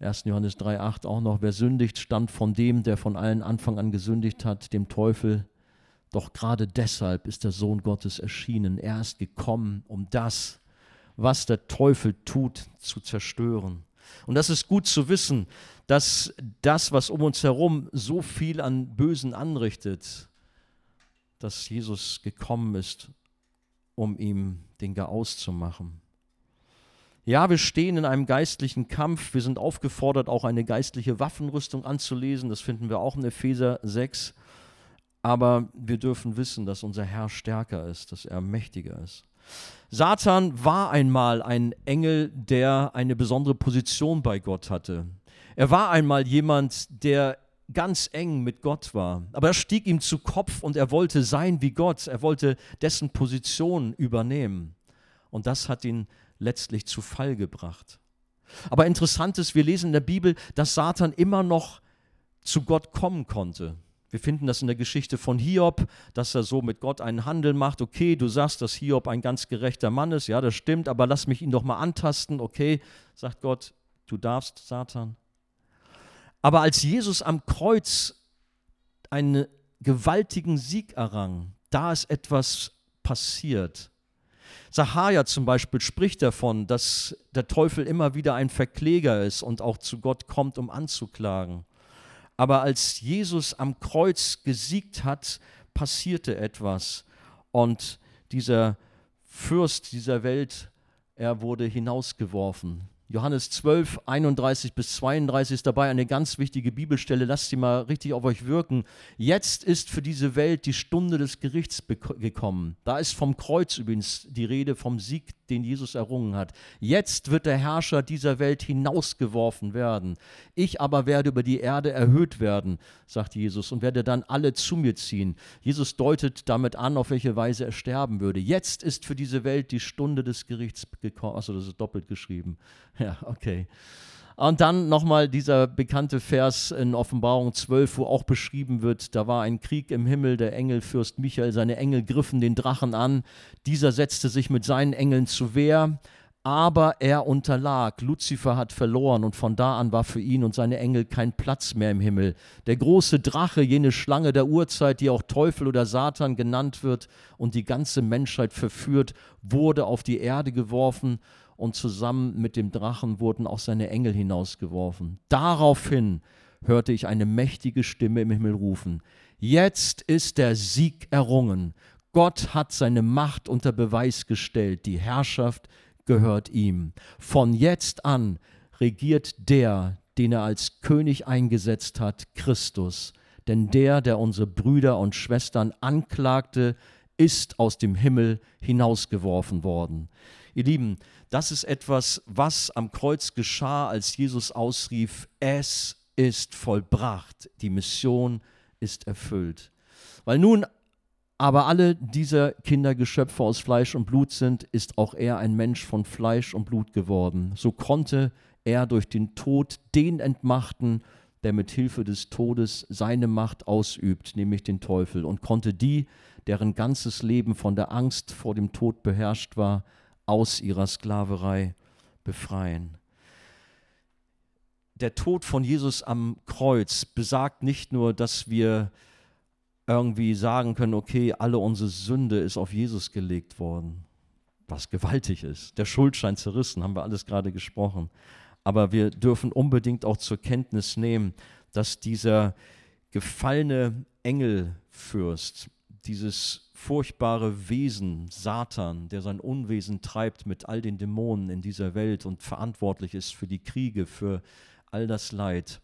1. Johannes 3,8 auch noch, wer sündigt, stammt von dem, der von allen Anfang an gesündigt hat, dem Teufel. Doch gerade deshalb ist der Sohn Gottes erschienen. Er ist gekommen, um das was der Teufel tut, zu zerstören. Und das ist gut zu wissen, dass das, was um uns herum so viel an Bösen anrichtet, dass Jesus gekommen ist, um ihm den Garaus zu machen. Ja, wir stehen in einem geistlichen Kampf. Wir sind aufgefordert, auch eine geistliche Waffenrüstung anzulesen. Das finden wir auch in Epheser 6. Aber wir dürfen wissen, dass unser Herr stärker ist, dass er mächtiger ist. Satan war einmal ein Engel, der eine besondere Position bei Gott hatte. Er war einmal jemand, der ganz eng mit Gott war. Aber er stieg ihm zu Kopf und er wollte sein wie Gott. Er wollte dessen Position übernehmen. Und das hat ihn letztlich zu Fall gebracht. Aber interessant ist, wir lesen in der Bibel, dass Satan immer noch zu Gott kommen konnte. Wir finden das in der Geschichte von Hiob, dass er so mit Gott einen Handel macht. Okay, du sagst, dass Hiob ein ganz gerechter Mann ist. Ja, das stimmt, aber lass mich ihn doch mal antasten. Okay, sagt Gott, du darfst, Satan. Aber als Jesus am Kreuz einen gewaltigen Sieg errang, da ist etwas passiert. Sahaja zum Beispiel spricht davon, dass der Teufel immer wieder ein Verkläger ist und auch zu Gott kommt, um anzuklagen. Aber als Jesus am Kreuz gesiegt hat, passierte etwas. Und dieser Fürst dieser Welt, er wurde hinausgeworfen. Johannes 12, 31 bis 32 ist dabei eine ganz wichtige Bibelstelle. Lasst sie mal richtig auf euch wirken. Jetzt ist für diese Welt die Stunde des Gerichts gekommen. Da ist vom Kreuz übrigens die Rede, vom Sieg, den Jesus errungen hat. Jetzt wird der Herrscher dieser Welt hinausgeworfen werden. Ich aber werde über die Erde erhöht werden, sagt Jesus, und werde dann alle zu mir ziehen. Jesus deutet damit an, auf welche Weise er sterben würde. Jetzt ist für diese Welt die Stunde des Gerichts gekommen. Achso, das ist doppelt geschrieben. Ja, okay. Und dann nochmal dieser bekannte Vers in Offenbarung 12, wo auch beschrieben wird, da war ein Krieg im Himmel, der Engelfürst Michael, seine Engel griffen den Drachen an, dieser setzte sich mit seinen Engeln zu Wehr, aber er unterlag. Luzifer hat verloren und von da an war für ihn und seine Engel kein Platz mehr im Himmel. Der große Drache, jene Schlange der Urzeit, die auch Teufel oder Satan genannt wird und die ganze Menschheit verführt, wurde auf die Erde geworfen und zusammen mit dem Drachen wurden auch seine Engel hinausgeworfen. Daraufhin hörte ich eine mächtige Stimme im Himmel rufen, jetzt ist der Sieg errungen. Gott hat seine Macht unter Beweis gestellt, die Herrschaft gehört ihm. Von jetzt an regiert der, den er als König eingesetzt hat, Christus. Denn der, der unsere Brüder und Schwestern anklagte, ist aus dem Himmel hinausgeworfen worden. Ihr Lieben, das ist etwas, was am Kreuz geschah, als Jesus ausrief, es ist vollbracht, die Mission ist erfüllt. Weil nun aber alle dieser Kinder Geschöpfe aus Fleisch und Blut sind, ist auch er ein Mensch von Fleisch und Blut geworden. So konnte er durch den Tod den entmachten, der mit Hilfe des Todes seine Macht ausübt, nämlich den Teufel, und konnte die, deren ganzes Leben von der Angst vor dem Tod beherrscht war, aus ihrer Sklaverei befreien. Der Tod von Jesus am Kreuz besagt nicht nur, dass wir irgendwie sagen können, okay, alle unsere Sünde ist auf Jesus gelegt worden, was gewaltig ist. Der Schuldschein zerrissen, haben wir alles gerade gesprochen. Aber wir dürfen unbedingt auch zur Kenntnis nehmen, dass dieser gefallene Engelfürst, dieses furchtbare Wesen, Satan, der sein Unwesen treibt mit all den Dämonen in dieser Welt und verantwortlich ist für die Kriege, für all das Leid,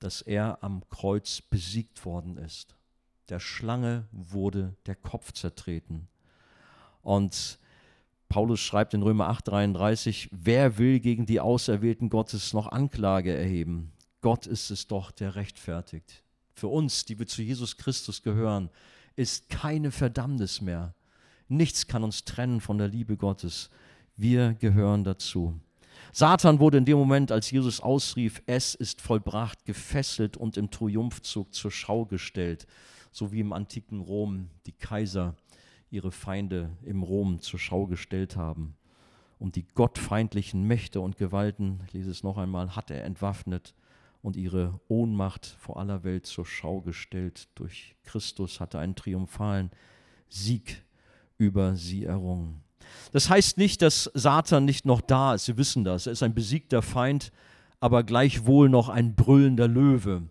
dass er am Kreuz besiegt worden ist. Der Schlange wurde der Kopf zertreten. Und Paulus schreibt in Römer 8:33, wer will gegen die Auserwählten Gottes noch Anklage erheben? Gott ist es doch, der rechtfertigt. Für uns, die wir zu Jesus Christus gehören, ist keine Verdammnis mehr. Nichts kann uns trennen von der Liebe Gottes. Wir gehören dazu. Satan wurde in dem Moment, als Jesus ausrief, es ist vollbracht, gefesselt und im Triumphzug zur Schau gestellt, so wie im antiken Rom die Kaiser ihre Feinde im Rom zur Schau gestellt haben. Und die gottfeindlichen Mächte und Gewalten, ich lese es noch einmal, hat er entwaffnet und ihre Ohnmacht vor aller Welt zur Schau gestellt. Durch Christus hatte einen triumphalen Sieg über sie errungen. Das heißt nicht, dass Satan nicht noch da ist. Sie wissen das. Er ist ein besiegter Feind, aber gleichwohl noch ein brüllender Löwe,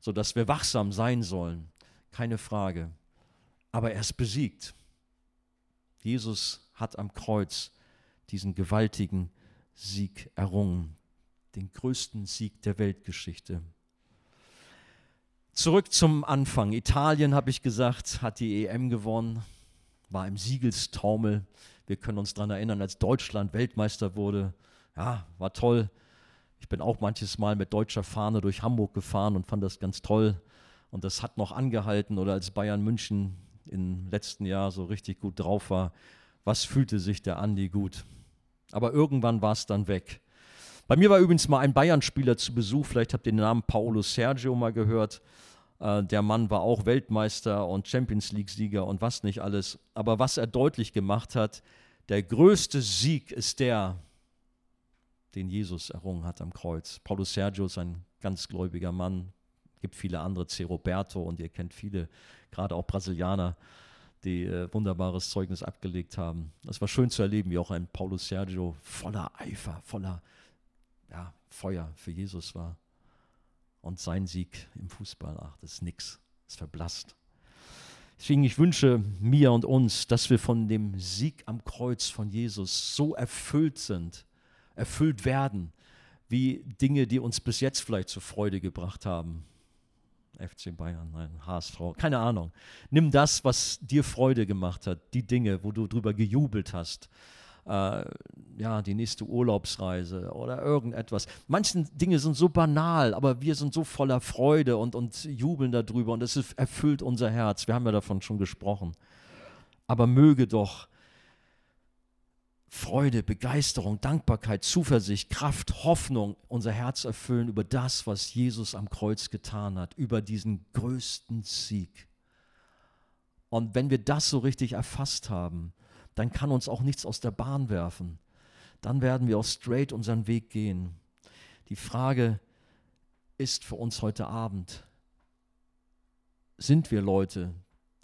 sodass wir wachsam sein sollen. Keine Frage. Aber er ist besiegt. Jesus hat am Kreuz diesen gewaltigen Sieg errungen, den größten Sieg der Weltgeschichte. Zurück zum Anfang. Italien, habe ich gesagt, hat die EM gewonnen, war im Siegelstaumel. Wir können uns daran erinnern, als Deutschland Weltmeister wurde. Ja, war toll. Ich bin auch manches Mal mit deutscher Fahne durch Hamburg gefahren und fand das ganz toll. Und das hat noch angehalten. Oder als Bayern München im letzten Jahr so richtig gut drauf war, was fühlte sich der Andi gut? Aber irgendwann war es dann weg. Bei mir war übrigens mal ein Bayern-Spieler zu Besuch, vielleicht habt ihr den Namen Paulo Sergio mal gehört. Äh, der Mann war auch Weltmeister und Champions League-Sieger und was nicht alles. Aber was er deutlich gemacht hat, der größte Sieg ist der, den Jesus errungen hat am Kreuz. Paulo Sergio ist ein ganz gläubiger Mann, gibt viele andere, C. Roberto und ihr kennt viele, gerade auch Brasilianer die äh, wunderbares Zeugnis abgelegt haben. Es war schön zu erleben, wie auch ein Paulo Sergio voller Eifer, voller ja, Feuer für Jesus war. Und sein Sieg im Fußball, ach, das ist nix, das ist verblasst. Deswegen, ich wünsche mir und uns, dass wir von dem Sieg am Kreuz von Jesus so erfüllt sind, erfüllt werden, wie Dinge, die uns bis jetzt vielleicht zur Freude gebracht haben. FC Bayern, nein, HSV, keine Ahnung. Nimm das, was dir Freude gemacht hat, die Dinge, wo du drüber gejubelt hast. Äh, ja, die nächste Urlaubsreise oder irgendetwas. Manche Dinge sind so banal, aber wir sind so voller Freude und, und jubeln darüber und es erfüllt unser Herz. Wir haben ja davon schon gesprochen. Aber möge doch Freude, Begeisterung, Dankbarkeit, Zuversicht, Kraft, Hoffnung unser Herz erfüllen über das, was Jesus am Kreuz getan hat, über diesen größten Sieg. Und wenn wir das so richtig erfasst haben, dann kann uns auch nichts aus der Bahn werfen. Dann werden wir auch straight unseren Weg gehen. Die Frage ist für uns heute Abend, sind wir Leute,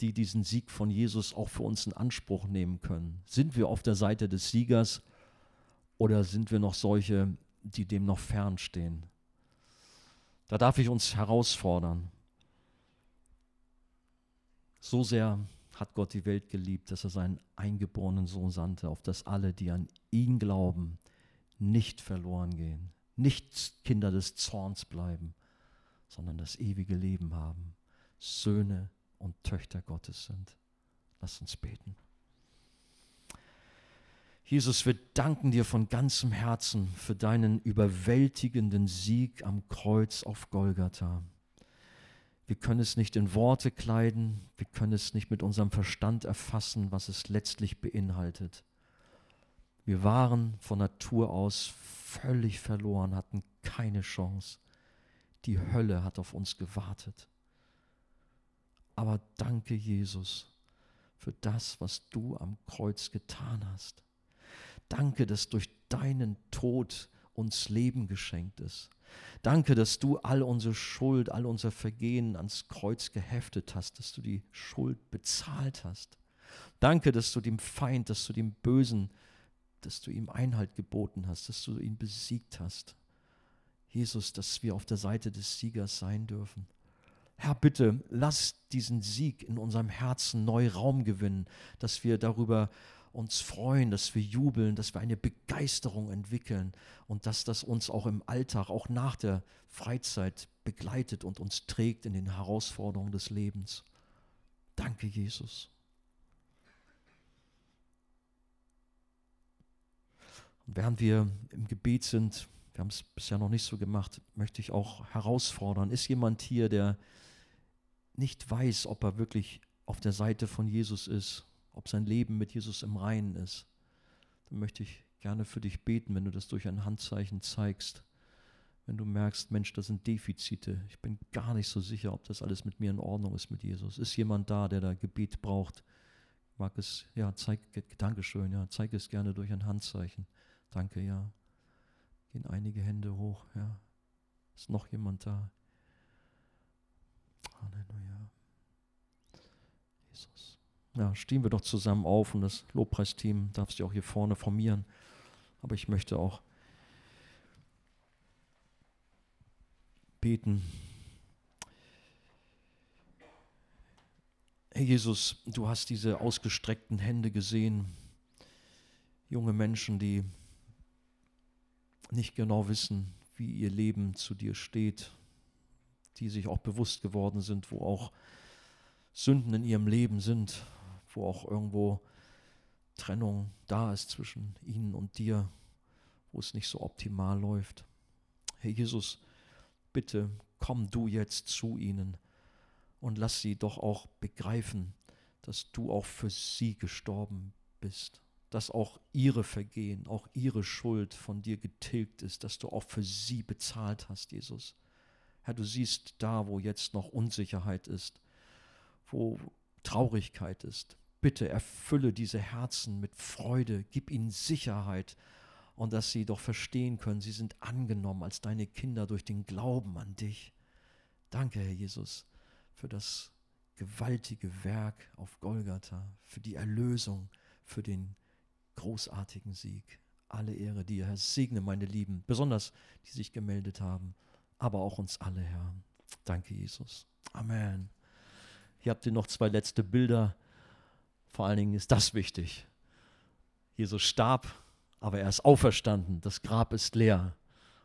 die diesen Sieg von Jesus auch für uns in Anspruch nehmen können? Sind wir auf der Seite des Siegers oder sind wir noch solche, die dem noch fernstehen? Da darf ich uns herausfordern. So sehr hat Gott die Welt geliebt, dass er seinen eingeborenen Sohn sandte, auf dass alle, die an ihn glauben, nicht verloren gehen, nicht Kinder des Zorns bleiben, sondern das ewige Leben haben, Söhne und Töchter Gottes sind. Lass uns beten. Jesus, wir danken dir von ganzem Herzen für deinen überwältigenden Sieg am Kreuz auf Golgatha. Wir können es nicht in Worte kleiden, wir können es nicht mit unserem Verstand erfassen, was es letztlich beinhaltet. Wir waren von Natur aus völlig verloren, hatten keine Chance. Die Hölle hat auf uns gewartet. Aber danke, Jesus, für das, was du am Kreuz getan hast. Danke, dass durch deinen Tod uns Leben geschenkt ist. Danke, dass du all unsere Schuld, all unser Vergehen ans Kreuz geheftet hast, dass du die Schuld bezahlt hast. Danke, dass du dem Feind, dass du dem Bösen, dass du ihm Einhalt geboten hast, dass du ihn besiegt hast. Jesus, dass wir auf der Seite des Siegers sein dürfen. Herr, bitte lass diesen Sieg in unserem Herzen neu Raum gewinnen, dass wir darüber uns freuen, dass wir jubeln, dass wir eine Begeisterung entwickeln und dass das uns auch im Alltag, auch nach der Freizeit begleitet und uns trägt in den Herausforderungen des Lebens. Danke, Jesus. Und während wir im Gebet sind, wir haben es bisher noch nicht so gemacht, möchte ich auch herausfordern, ist jemand hier, der nicht weiß, ob er wirklich auf der Seite von Jesus ist, ob sein Leben mit Jesus im Reinen ist, dann möchte ich gerne für dich beten, wenn du das durch ein Handzeichen zeigst. Wenn du merkst, Mensch, das sind Defizite. Ich bin gar nicht so sicher, ob das alles mit mir in Ordnung ist mit Jesus. Ist jemand da, der da Gebet braucht? Mag es, ja, zeig, Dankeschön, ja, zeig es gerne durch ein Handzeichen. Danke, ja. Gehen einige Hände hoch, ja. Ist noch jemand da? Halleluja. Ja, stehen wir doch zusammen auf und das Lobpreisteam darfst du auch hier vorne formieren. Aber ich möchte auch beten. Herr Jesus, du hast diese ausgestreckten Hände gesehen. Junge Menschen, die nicht genau wissen, wie ihr Leben zu dir steht, die sich auch bewusst geworden sind, wo auch Sünden in ihrem Leben sind, wo auch irgendwo Trennung da ist zwischen ihnen und dir, wo es nicht so optimal läuft. Herr Jesus, bitte komm du jetzt zu ihnen und lass sie doch auch begreifen, dass du auch für sie gestorben bist, dass auch ihre Vergehen, auch ihre Schuld von dir getilgt ist, dass du auch für sie bezahlt hast, Jesus. Herr, du siehst da, wo jetzt noch Unsicherheit ist, wo Traurigkeit ist, bitte erfülle diese Herzen mit Freude, gib ihnen Sicherheit und dass sie doch verstehen können, sie sind angenommen als deine Kinder durch den Glauben an dich. Danke, Herr Jesus, für das gewaltige Werk auf Golgatha, für die Erlösung, für den großartigen Sieg. Alle Ehre dir, Herr. Segne meine Lieben, besonders die sich gemeldet haben, aber auch uns alle, Herr. Danke, Jesus. Amen. Hier habt ihr noch zwei letzte Bilder vor allen Dingen ist das wichtig. Jesus starb, aber er ist auferstanden. Das Grab ist leer.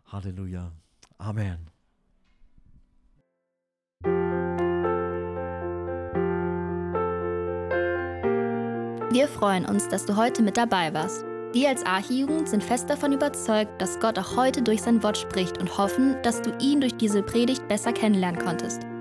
Halleluja. Amen. Wir freuen uns, dass du heute mit dabei warst. Wir als Archijugend sind fest davon überzeugt, dass Gott auch heute durch sein Wort spricht und hoffen, dass du ihn durch diese Predigt besser kennenlernen konntest.